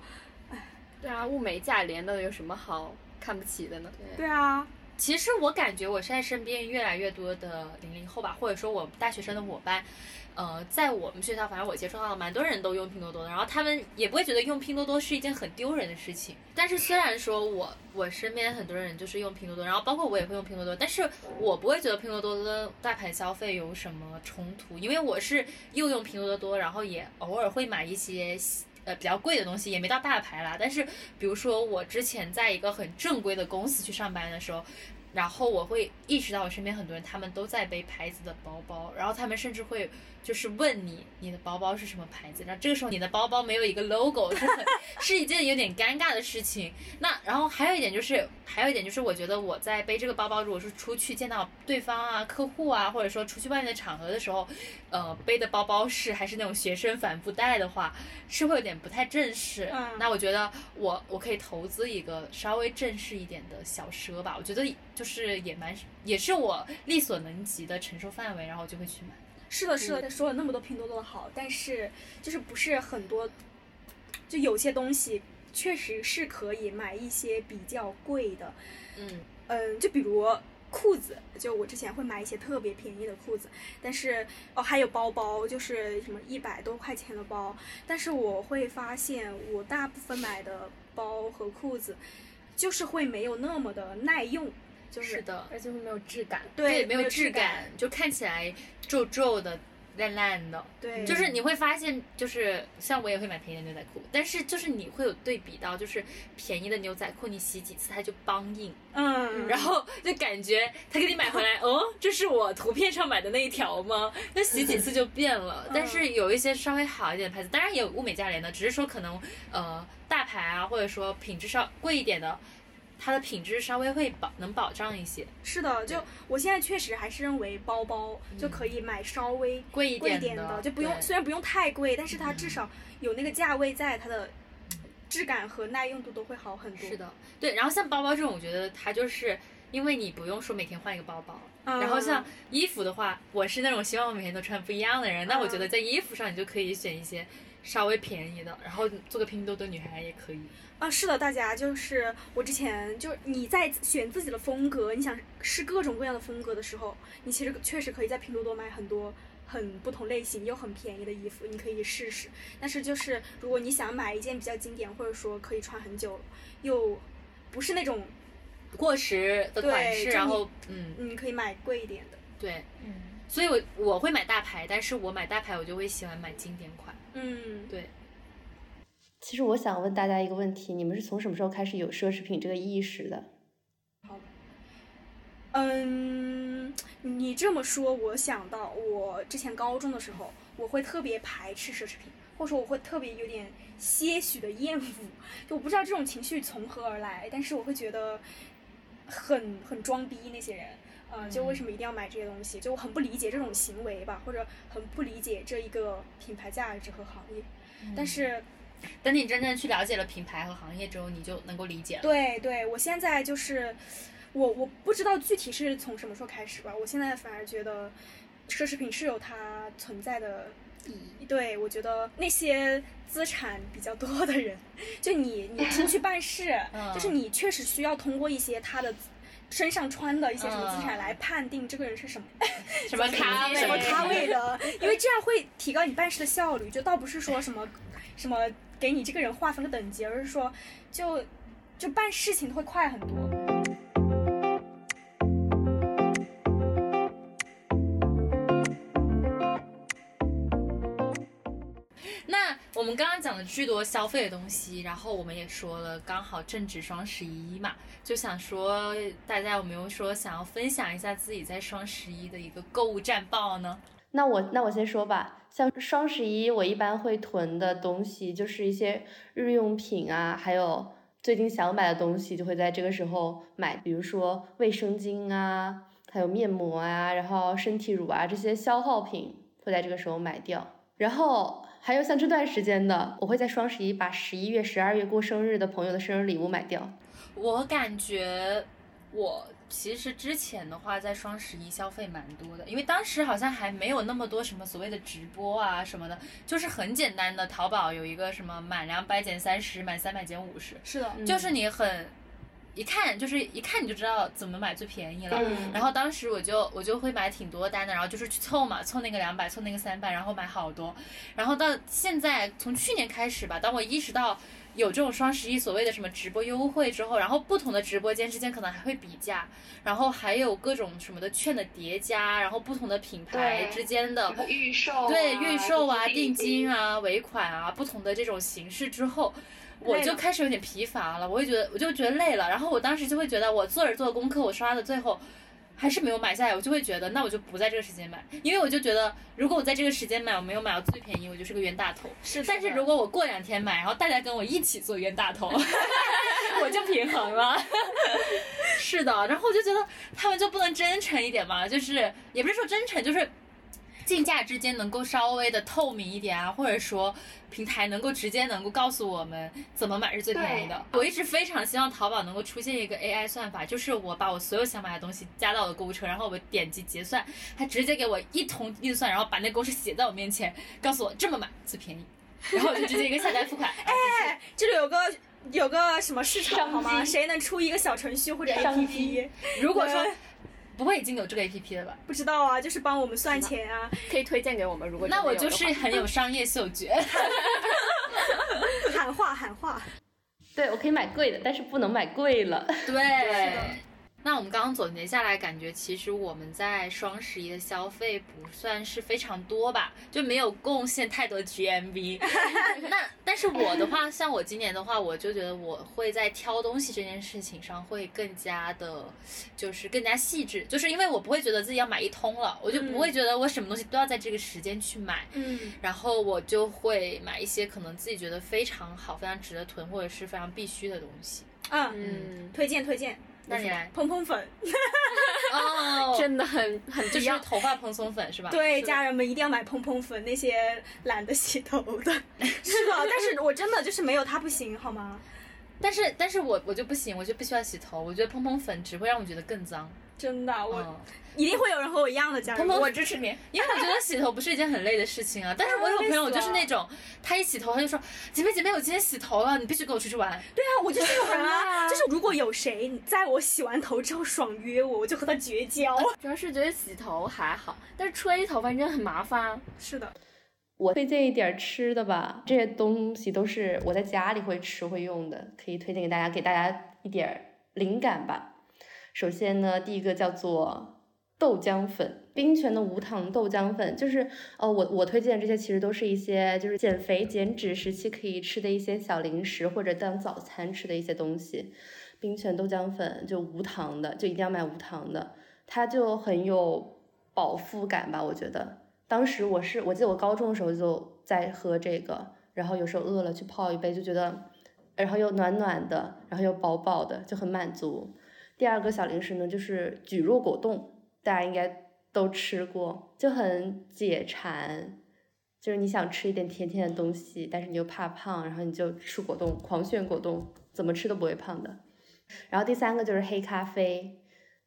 S6: 对啊，物美价廉的有什么好看不起的呢？
S2: 对啊，
S5: 其实我感觉我现在身边越来越多的零零后吧，或者说我大学生的伙伴，呃，在我们学校，反正我接触到蛮多人都用拼多多的，然后他们也不会觉得用拼多多是一件很丢人的事情。但是虽然说我我身边很多人就是用拼多多，然后包括我也会用拼多多，但是我不会觉得拼多多跟大牌消费有什么冲突，因为我是又用拼多多，然后也偶尔会买一些。呃，比较贵的东西也没到大牌啦，但是比如说我之前在一个很正规的公司去上班的时候，然后我会意识到我身边很多人他们都在背牌子的包包，然后他们甚至会就是问你你的包包是什么牌子，然后这个时候你的包包没有一个 logo 是很 是一件有点尴尬的事情。那然后还有一点就是还有一点就是我觉得我在背这个包包，如果是出去见到对方啊、客户啊，或者说出去外面的场合的时候，呃，背的包包是还是那种学生帆布袋的话，是会有点不太正式。
S2: 嗯
S5: 那我觉得我我可以投资一个稍微正式一点的小奢吧，我觉得就是也蛮也是我力所能及的承受范围，然后我就会去买。
S2: 是的，是的，说了那么多拼多多的好，但是就是不是很多，就有些东西确实是可以买一些比较贵的，
S5: 嗯。
S2: 嗯，就比如裤子，就我之前会买一些特别便宜的裤子，但是哦还有包包，就是什么一百多块钱的包，但是我会发现我大部分买的包和裤子，就是会没有那么的耐用，就是
S5: 是的，
S6: 而且会没有质感。
S2: 对
S5: 没有
S2: 有
S5: 质
S2: 感，
S5: 就看起来皱皱的、烂烂的。
S2: 对，
S5: 就是你会发现，就是像我也会买便宜的牛仔裤，但是就是你会有对比到，就是便宜的牛仔裤你洗几次它就梆硬，
S2: 嗯，
S5: 然后就感觉他给你买回来，哦，这是我图片上买的那一条吗？那洗几次就变了。但是有一些稍微好一点的牌子，当然也有物美价廉的，只是说可能呃大牌啊，或者说品质稍贵一点的，它的品质稍微会保能保障一些。
S2: 是的，就我现在确实还是认为包包就可以买稍微
S5: 贵一点的
S2: 就不用虽然不用太贵，但是它至少有那个价位在，它的质感和耐用度都会好很多。
S5: 是，的，对。然后像包包这种，我觉得它就是因为你不用说每天换一个包包，
S2: 嗯、
S5: 然后像衣服的话，我是那种希望每天都穿不一样的人，那我觉得
S2: 嗯
S5: 在衣服上你就可以选一些稍微便宜的，然后做个拼多多女孩也可以。
S2: 啊，是的，大家就是我之前就是你在选自己的风格，你想试各种各样的风格的时候，你其实确实可以在拼多多买很多很不同类型又很便宜的衣服，你可以试试。但是就是如果你想买一件比较经典，或者说可以穿很久，又不是那种
S5: 过时的款式，然后嗯，
S2: 你可以买贵一点的。
S5: 对，
S6: 嗯，
S5: 所以我我会买大牌，但是我买大牌我就会喜欢买经典款。
S2: 嗯，
S5: 对，
S3: 其实我想问大家一个问题：你们是从什么时候开始有奢侈品这个意识的？
S2: 好嗯，你这么说，我想到我之前高中的时候，我会特别排斥奢侈品，或者说我会特别有点些许的厌恶，就我不知道这种情绪从何而来，但是我会觉得很很装逼那些人，呃，就为什么一定要买这些东西？就我很不理解这种行为吧，或者很不理解这一个品牌价值和行业，但是。
S5: 等你真正去了解了品牌和行业之后，你就能够理解了。
S2: 对对，我现在就是，我我不知道具体是从什么时候开始吧，我现在反而觉得奢侈品是有它存在的意义。对，我觉得那些资产比较多的人，就你你出去办事，
S5: 嗯
S2: 就是你确实需要通过一些他的。身上穿的一些什么资产
S5: 嗯
S2: 来判定这个人是什么
S5: 什么咖位？
S2: 什么咖位的，因为这样会提高你办事的效率。就倒不是说什么什么给你这个人划分个等级，而是说就就办事情会快很多。
S5: 我们刚刚讲了巨多消费的东西，然后我们也说了，刚好正值双十一嘛，就想说大家有没有说想要分享一下自己在双十一的一个购物战报呢？
S3: 那我那我先说吧，像双十一我一般会囤的东西就是一些日用品啊，还有最近想买的东西就会在这个时候买，比如说卫生巾啊，还有面膜啊，然后身体乳啊这些消耗品会在这个时候买掉，然后。还有像这段时间的，我会在双十一把十一月、十二月过生日的朋友的生日礼物买掉。
S5: 我感觉我其实之前的话，在双十一消费蛮多的，因为当时好像还没有那么多什么所谓的直播啊什么的，就是很简单的，淘宝有一个什么满两百减三十，满三百减五十。
S2: 是的，
S5: 就是你很。一看就是一看你就知道怎么买最便宜了，然后当时我就我就会买挺多单的，然后就是去凑嘛，凑那个两百，凑那个三百，然后买好多，然后到现在从去年开始吧，当我意识到有这种双十一所谓的什么直播优惠之后，然后不同的直播间之间可能还会比价，然后还有各种什么的券的叠加，然后不同的品牌之间的
S7: 预售，
S5: 对预售啊、定金啊、尾款啊，不同的这种形式之后。我就开始有点疲乏了，我会觉得我就觉得累了，然后我当时就会觉得我做着做功课，我刷的最后还是没有买下来，我就会觉得那我就不在这个时间买，因为我就觉得如果我在这个时间买，我没有买到最便宜，我就是个冤大头。
S2: 是，
S5: 但是如果我过两天买，然后大家跟我一起做冤大头，我就平衡了。是的，然后我就觉得他们就不能真诚一点嘛，就是也不是说真诚，就是。竞价之间能够稍微的透明一点啊，或者说平台能够直接能够告诉我们怎么买是最便宜的。我一直非常希望淘宝能够出现一个 AI 算法，就是我把我所有想买的东西加到我的购物车，然后我点击结算，它直接给我一通运算，然后把那公式写在我面前，告诉我这么买最便宜，然后我就直接一个下单付款。
S2: 哎，这里有个有个什么市场好吗？谁能出一个小程序或者 APP？
S5: 如果说。不会已经有这个 A P P 了吧？
S2: 不知道啊，就是帮我们算钱啊，
S6: 可以推荐给我们。如果
S5: 那我就是很有商业嗅觉，
S2: 喊话喊话。
S3: 对，我可以买贵的，但是不能买贵了。
S5: 对。那我们刚刚总结下来，感觉其实我们在双十一的消费不算是非常多吧，就没有贡献太多 GMV。那但是我的话，像我今年的话，我就觉得我会在挑东西这件事情上会更加的，就是更加细致，就是因为我不会觉得自己要买一通了，我就不会觉得我什么东西都要在这个时间去买。
S2: 嗯。
S5: 然后我就会买一些可能自己觉得非常好、非常值得囤或者是非常必须的东西。
S2: 嗯，推荐推荐。
S5: 那你来
S2: 蓬蓬粉，
S5: 哦，
S6: 真的很很
S5: 就是头发蓬松粉是吧？
S2: 对，家人们一定要买蓬蓬粉，那些懒得洗头的，是的。但是我真的就是没有它不行，好吗？
S5: 但是但是我我就不行，我就不需要洗头，我觉得蓬蓬粉只会让我觉得更脏。
S2: 真的，我一定会有人和我一样的家人。
S5: 我支持你，因为我觉得洗头不是一件很累的事情啊。但是我有朋友就是那种，他一洗头他就说：“姐妹姐妹，我今天洗头了，你必须跟我出去玩。”
S2: 对啊，我就是这种人 啊。就是如果有谁在我洗完头之后爽约我，我就和他绝交。
S6: 主要是觉得洗头还好，但是吹头发真的很麻烦。
S2: 是的，
S3: 我推荐一点吃的吧，这些东西都是我在家里会吃会用的，可以推荐给大家，给大家一点灵感吧。首先呢，第一个叫做豆浆粉，冰泉的无糖豆浆粉，就是呃，我我推荐这些其实都是一些就是减肥减脂时期可以吃的一些小零食或者当早餐吃的一些东西。冰泉豆浆粉就无糖的，就一定要买无糖的，它就很有饱腹感吧？我觉得，当时我是我记得我高中的时候就在喝这个，然后有时候饿了去泡一杯，就觉得，然后又暖暖的，然后又饱饱的，就很满足。第二个小零食呢，就是蒟蒻果冻，大家应该都吃过，就很解馋。就是你想吃一点甜甜的东西，但是你又怕胖，然后你就吃果冻，狂炫果冻，怎么吃都不会胖的。然后第三个就是黑咖啡，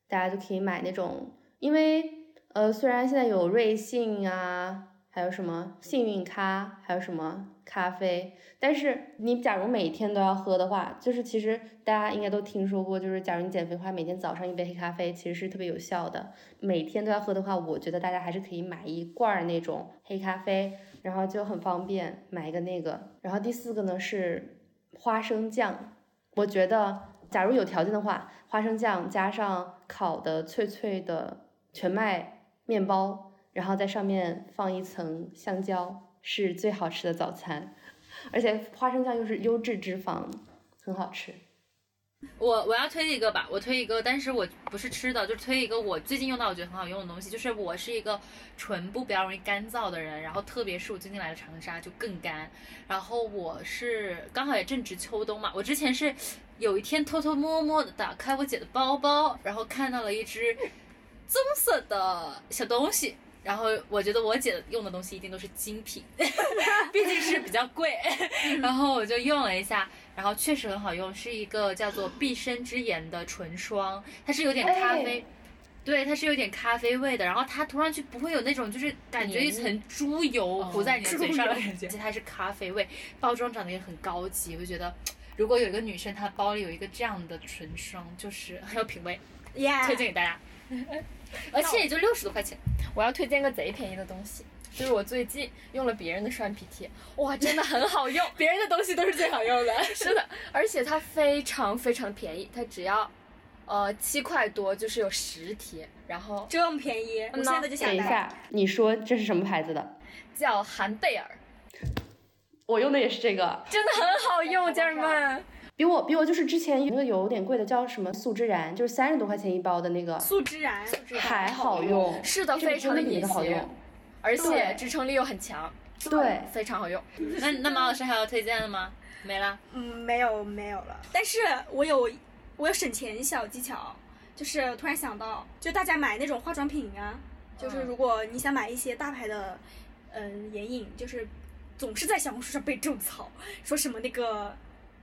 S3: 大家就可以买那种，因为呃，虽然现在有瑞幸啊。还有什么幸运咖，还有什么咖啡？但是你假如每天都要喝的话，就是其实大家应该都听说过，就是假如你减肥的话，每天早上一杯黑咖啡其实是特别有效的。每天都要喝的话，我觉得大家还是可以买一罐那种黑咖啡，然后就很方便，买一个那个。然后第四个呢是花生酱，我觉得假如有条件的话，花生酱加上烤的脆脆的全麦面包。然后在上面放一层香蕉，是最好吃的早餐。而且花生酱又是优质脂肪，很好吃。
S5: 我我要推一个吧，我推一个，但是我不是吃的，就推一个我最近用到我觉得很好用的东西，就是我是一个唇部比较容易干燥的人，然后特别是我最近来了长沙就更干，然后我是刚好也正值秋冬嘛，我之前是有一天偷偷摸摸的打开我姐的包包，然后看到了一只棕色的小东西。然后我觉得我姐用的东西一定都是精品，毕竟是比较贵。然后我就用了一下，然后确实很好用，是一个叫做毕生之颜的唇霜，它是有点咖啡，对，它是有点咖啡味的。然后它涂上去不会有那种就是感觉一层猪油糊在你的嘴上的感觉，而且它是咖啡味，包装长得也很高级。我就觉得，如果有一个女生她包里有一个这样的唇霜，就是很有品味，推荐给大家。而且也就六十多块钱。
S6: 我要推荐个贼便宜的东西，就是我最近用了别人的双皮贴，哇，真的很好用。
S5: 别人的东西都是最好用的。
S6: 是的，而且它非常非常便宜，它只要呃七块多，就是有十贴，然后
S2: 这么便宜，我现在就想
S3: 等一下，你说这是什么牌子的？
S6: 叫韩贝尔。
S3: 我用的也是这个，
S6: 真的很好用，家人们。
S3: 比我比我就是之前那个有点贵的叫什么素之然，就是三十多块钱一包的那个
S2: 素之然，
S3: 还好用，
S6: 是的，非常的隐
S3: 形，
S6: 而且支撑力又很强，
S3: 对，
S6: 非常好用。
S5: 那那马老师还有推荐的吗？没了，
S2: 嗯，没有没有了。但是我有我有省钱小技巧，就是突然想到，就大家买那种化妆品啊，就是如果你想买一些大牌的，嗯，眼影，就是总是在小红书上被种草，说什么那个。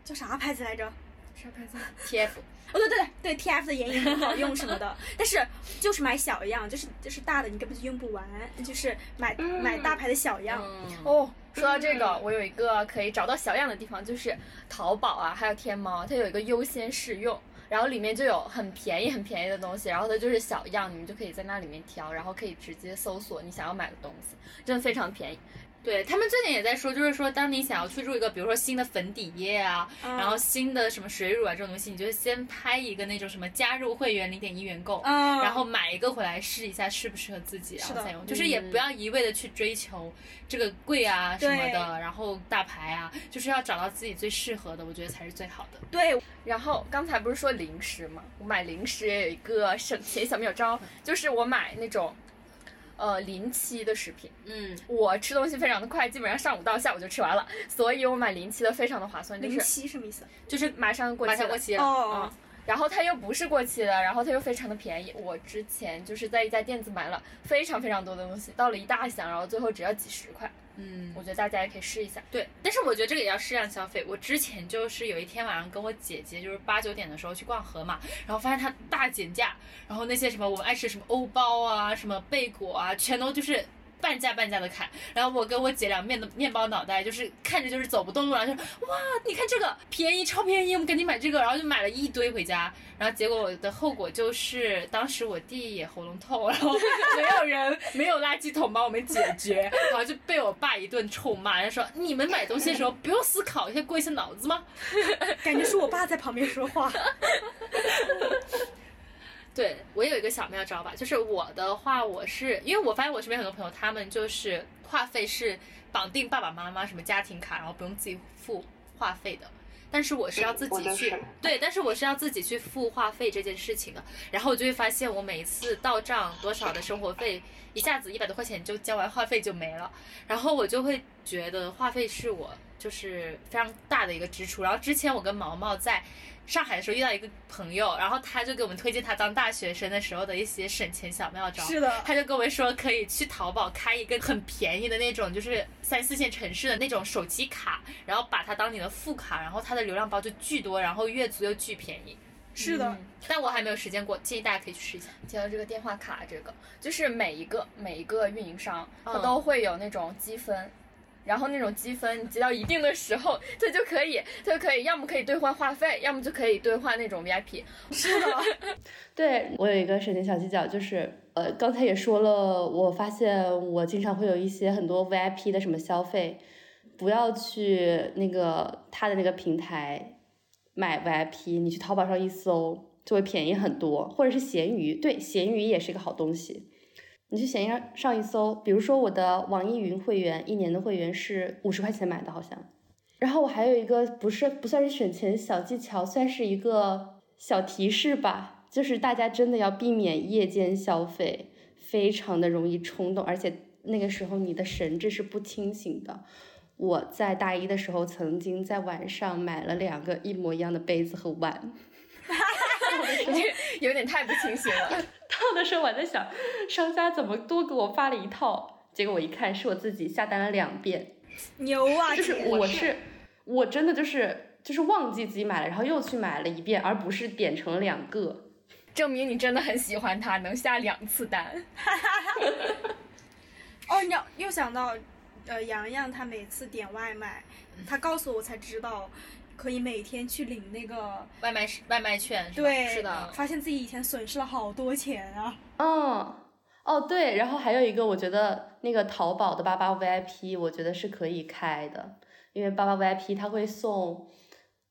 S2: 叫啥牌子来着？
S6: 啥牌子？
S5: T F。
S2: 哦对对对对，T F 的眼影很好用什么的，但是就是买小样，就是就是大的你根本就用不完，就是买买大牌的小样。
S6: 哦，说到这个，我有一个可以找到小样的地方，就是淘宝啊，还有天猫，它有一个优先试用，然后里面就有很便宜很便宜的东西，然后它就是小样，你们就可以在那里面挑，然后可以直接搜索你想要买的东西，真的非常便宜。
S5: 对他们最近也在说，就是说，当你想要去入一个，比如说新的粉底液啊，然后新的什么水乳啊这种东西，你就先拍一个那种什么加入会员零点一元购，然后买一个回来试一下适不适合自己，然后再用。就是也不要一味的去追求这个贵啊什么的，然后大牌啊，就是要找到自己最适合的，我觉得才是最好的。
S2: 对，
S6: 然后刚才不是说零食嘛？我买零食也有一个省钱小妙招，就是我买那种。呃，临期的食品，
S5: 嗯，
S6: 我吃东西非常的快，基本上上午到下午就吃完了，所以我买临期的非常的划算。
S2: 临期什么意思？
S6: 就是马上过期，
S5: 马上过期了。
S6: 哦。然后它又不是过期的，然后它又非常的便宜。我之前就是在一家店子买了非常非常多的东西，到了一大箱，然后最后只要几十块。
S5: 嗯，
S6: 我觉得大家也可以试一下。
S5: 对，但是我觉得这个也要适量消费。我之前就是有一天晚上跟我姐姐，就是八九点的时候去逛盒马，然后发现它大减价，然后那些什么我们爱吃什么欧包啊、什么贝果啊，全都就是。半价半价的砍，然后我跟我姐俩面的面包脑袋，就是看着就是走不动路了，就哇，你看这个便宜超便宜，我们赶紧买这个，然后就买了一堆回家，然后结果的后果就是当时我弟也喉咙痛，然后没有人没有垃圾桶帮我们解决，然后就被我爸一顿臭骂，他说你们买东西的时候不用思考一下过一下脑子吗？
S2: 感觉是我爸在旁边说话。
S5: 对我有一个小妙招吧，就是我的话，我是因为我发现我身边很多朋友，他们就是话费是绑定爸爸妈妈什么家庭卡，然后不用自己付话费的。但是我是要自己去，对，但是我是要自己去付话费这件事情的。然后我就会发现，我每一次到账多少的生活费，一下子一百多块钱就交完话费就没了。然后我就会觉得话费是我就是非常大的一个支出。然后之前我跟毛毛在。上海的时候遇到一个朋友，然后他就给我们推荐他当大学生的时候的一些省钱小妙招。
S2: 是的，
S5: 他就跟我们说可以去淘宝开一个很便宜的那种，就是三四线城市的那种手机卡，然后把它当你的副卡，然后它的流量包就巨多，然后月租又巨便宜。
S2: 是的，
S5: 但我还没有实践过，建议大家可以去试一下。
S6: 提到这个电话卡，这个就是每一个每一个运营商，它都会有那种积分。然后那种积分，你积到一定的时候，它就可以，它就可以，要么可以兑换话费，要么就可以兑换那种 VIP。
S2: 是的，
S3: 对我有一个省钱小技巧，就是呃，刚才也说了，我发现我经常会有一些很多 VIP 的什么消费，不要去那个他的那个平台买 VIP，你去淘宝上一搜就会便宜很多，或者是闲鱼，对，闲鱼也是一个好东西。你去闲鱼上一搜，比如说我的网易云会员，一年的会员是五十块钱买的，好像，然后我还有一个不是不算是省钱小技巧，算是一个小提示吧，就是大家真的要避免夜间消费，非常的容易冲动，而且那个时候你的神志是不清醒的。我在大一的时候曾经在晚上买了两个一模一样的杯子和碗，哈哈哈
S6: 有点太不清醒了。
S3: 到的时候我在想，商家怎么多给我发了一套？结果我一看，是我自己下单了两遍。
S2: 牛啊！
S3: 就是我是我真的就是就是忘记自己买了，然后又去买了一遍，而不是点成了两个。
S6: 证明你真的很喜欢它，能下两次单。
S2: 哦，你又想到，呃，洋洋他每次点外卖，他告诉我才知道，可以每天去领那个，
S5: 外卖外卖券？
S2: 对，
S6: 是的
S2: 发现自己以前损失了好多钱啊。
S3: 嗯，哦对，然后还有一个，我觉得那个淘宝的八八 VIP，我觉得是可以开的，因为八八 VIP 它会送，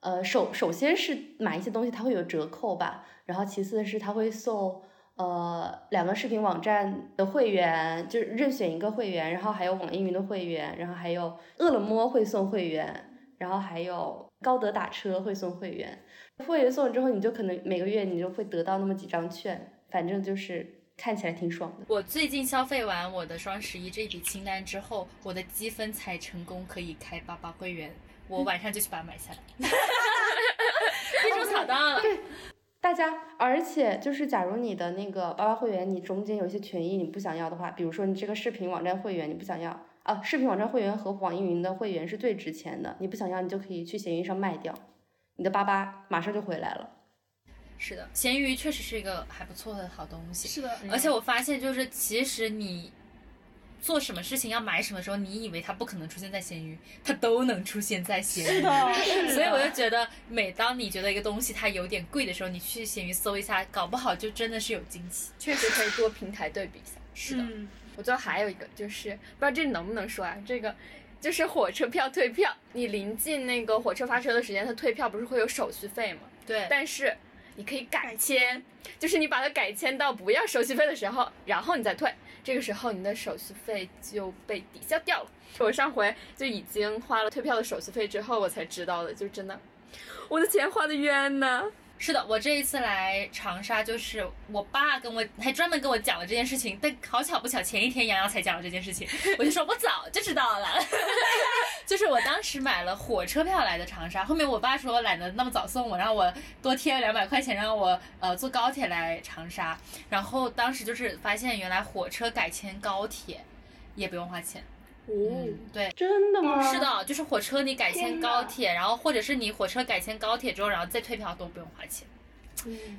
S3: 呃，首首先是买一些东西它会有折扣吧，然后其次是它会送。呃，两个视频网站的会员就是任选一个会员，然后还有网易云的会员，然后还有饿了么会送会员，然后还有高德打车会送会员。会员送了之后，你就可能每个月你就会得到那么几张券，反正就是看起来挺爽的。
S5: 我最近消费完我的双十一这笔清单之后，我的积分才成功可以开八八会员，我晚上就去把它买下来。被种草到了。
S3: 大家，而且就是，假如你的那个八八会员，你中间有一些权益你不想要的话，比如说你这个视频网站会员你不想要啊，视频网站会员和网易云的会员是最值钱的，你不想要，你就可以去闲鱼上卖掉，你的八八马上就回来了。
S5: 是的，闲鱼确实是一个还不错的好东西。
S2: 是的，
S5: 而且我发现，就是其实你做什么事情要买什么时候，你以为它不可能出现在闲鱼，它都能出现在闲鱼。
S2: 是的，是的
S5: 所以我就觉得，每当你觉得一个东西它有点贵的时候，你去闲鱼搜一下，搞不好就真的是有惊喜。
S6: 确实可以多平台对比一下。
S5: 是的，
S2: 嗯
S6: 我最后还有一个就是，不知道这能不能说啊？这个就是火车票退票，你临近那个火车发车的时间，它退票不是会有手续费吗？
S5: 对，
S6: 但是你可以改签，就是你把它改签到不要手续费的时候，然后你再退，这个时候你的手续费就被抵消掉了。我上回就已经花了退票的手续费之后，我才知道的，就真的，我的钱花的冤呐。
S5: 是的，我这一次来长沙，就是我爸跟我还专门跟我讲了这件事情，但好巧不巧，前一天洋洋才讲了这件事情，我就说我早就知道了，就是我当时买了火车票来的长沙，后面我爸说懒得那么早送我，让我多贴了两百块钱，让我呃坐高铁来长沙，然后当时就是发现原来火车改签高铁也不用花钱，嗯，对。
S3: 真的吗？
S5: 是。的，就是火车你改签高铁，然后或者是你火车改签高铁之后，然后再退票都不用花钱。
S2: 嗯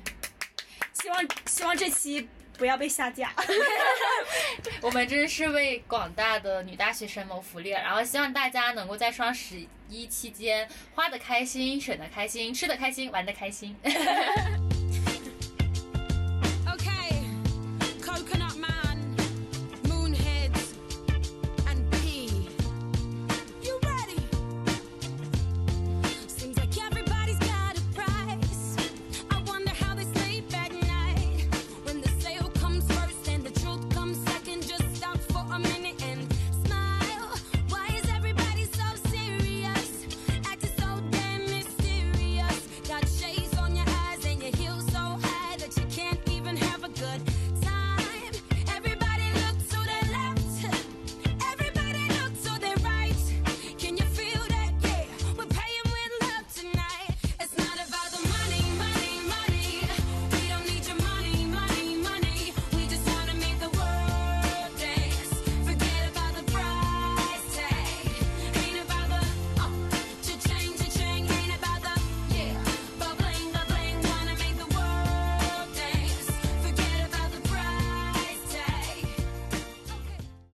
S2: 希望希望这期不要被下架。
S5: 我们真是为广大的女大学生谋福利了，然后希望大家能够在双十一期间花的开心、省的开心、吃的开心、玩的开心。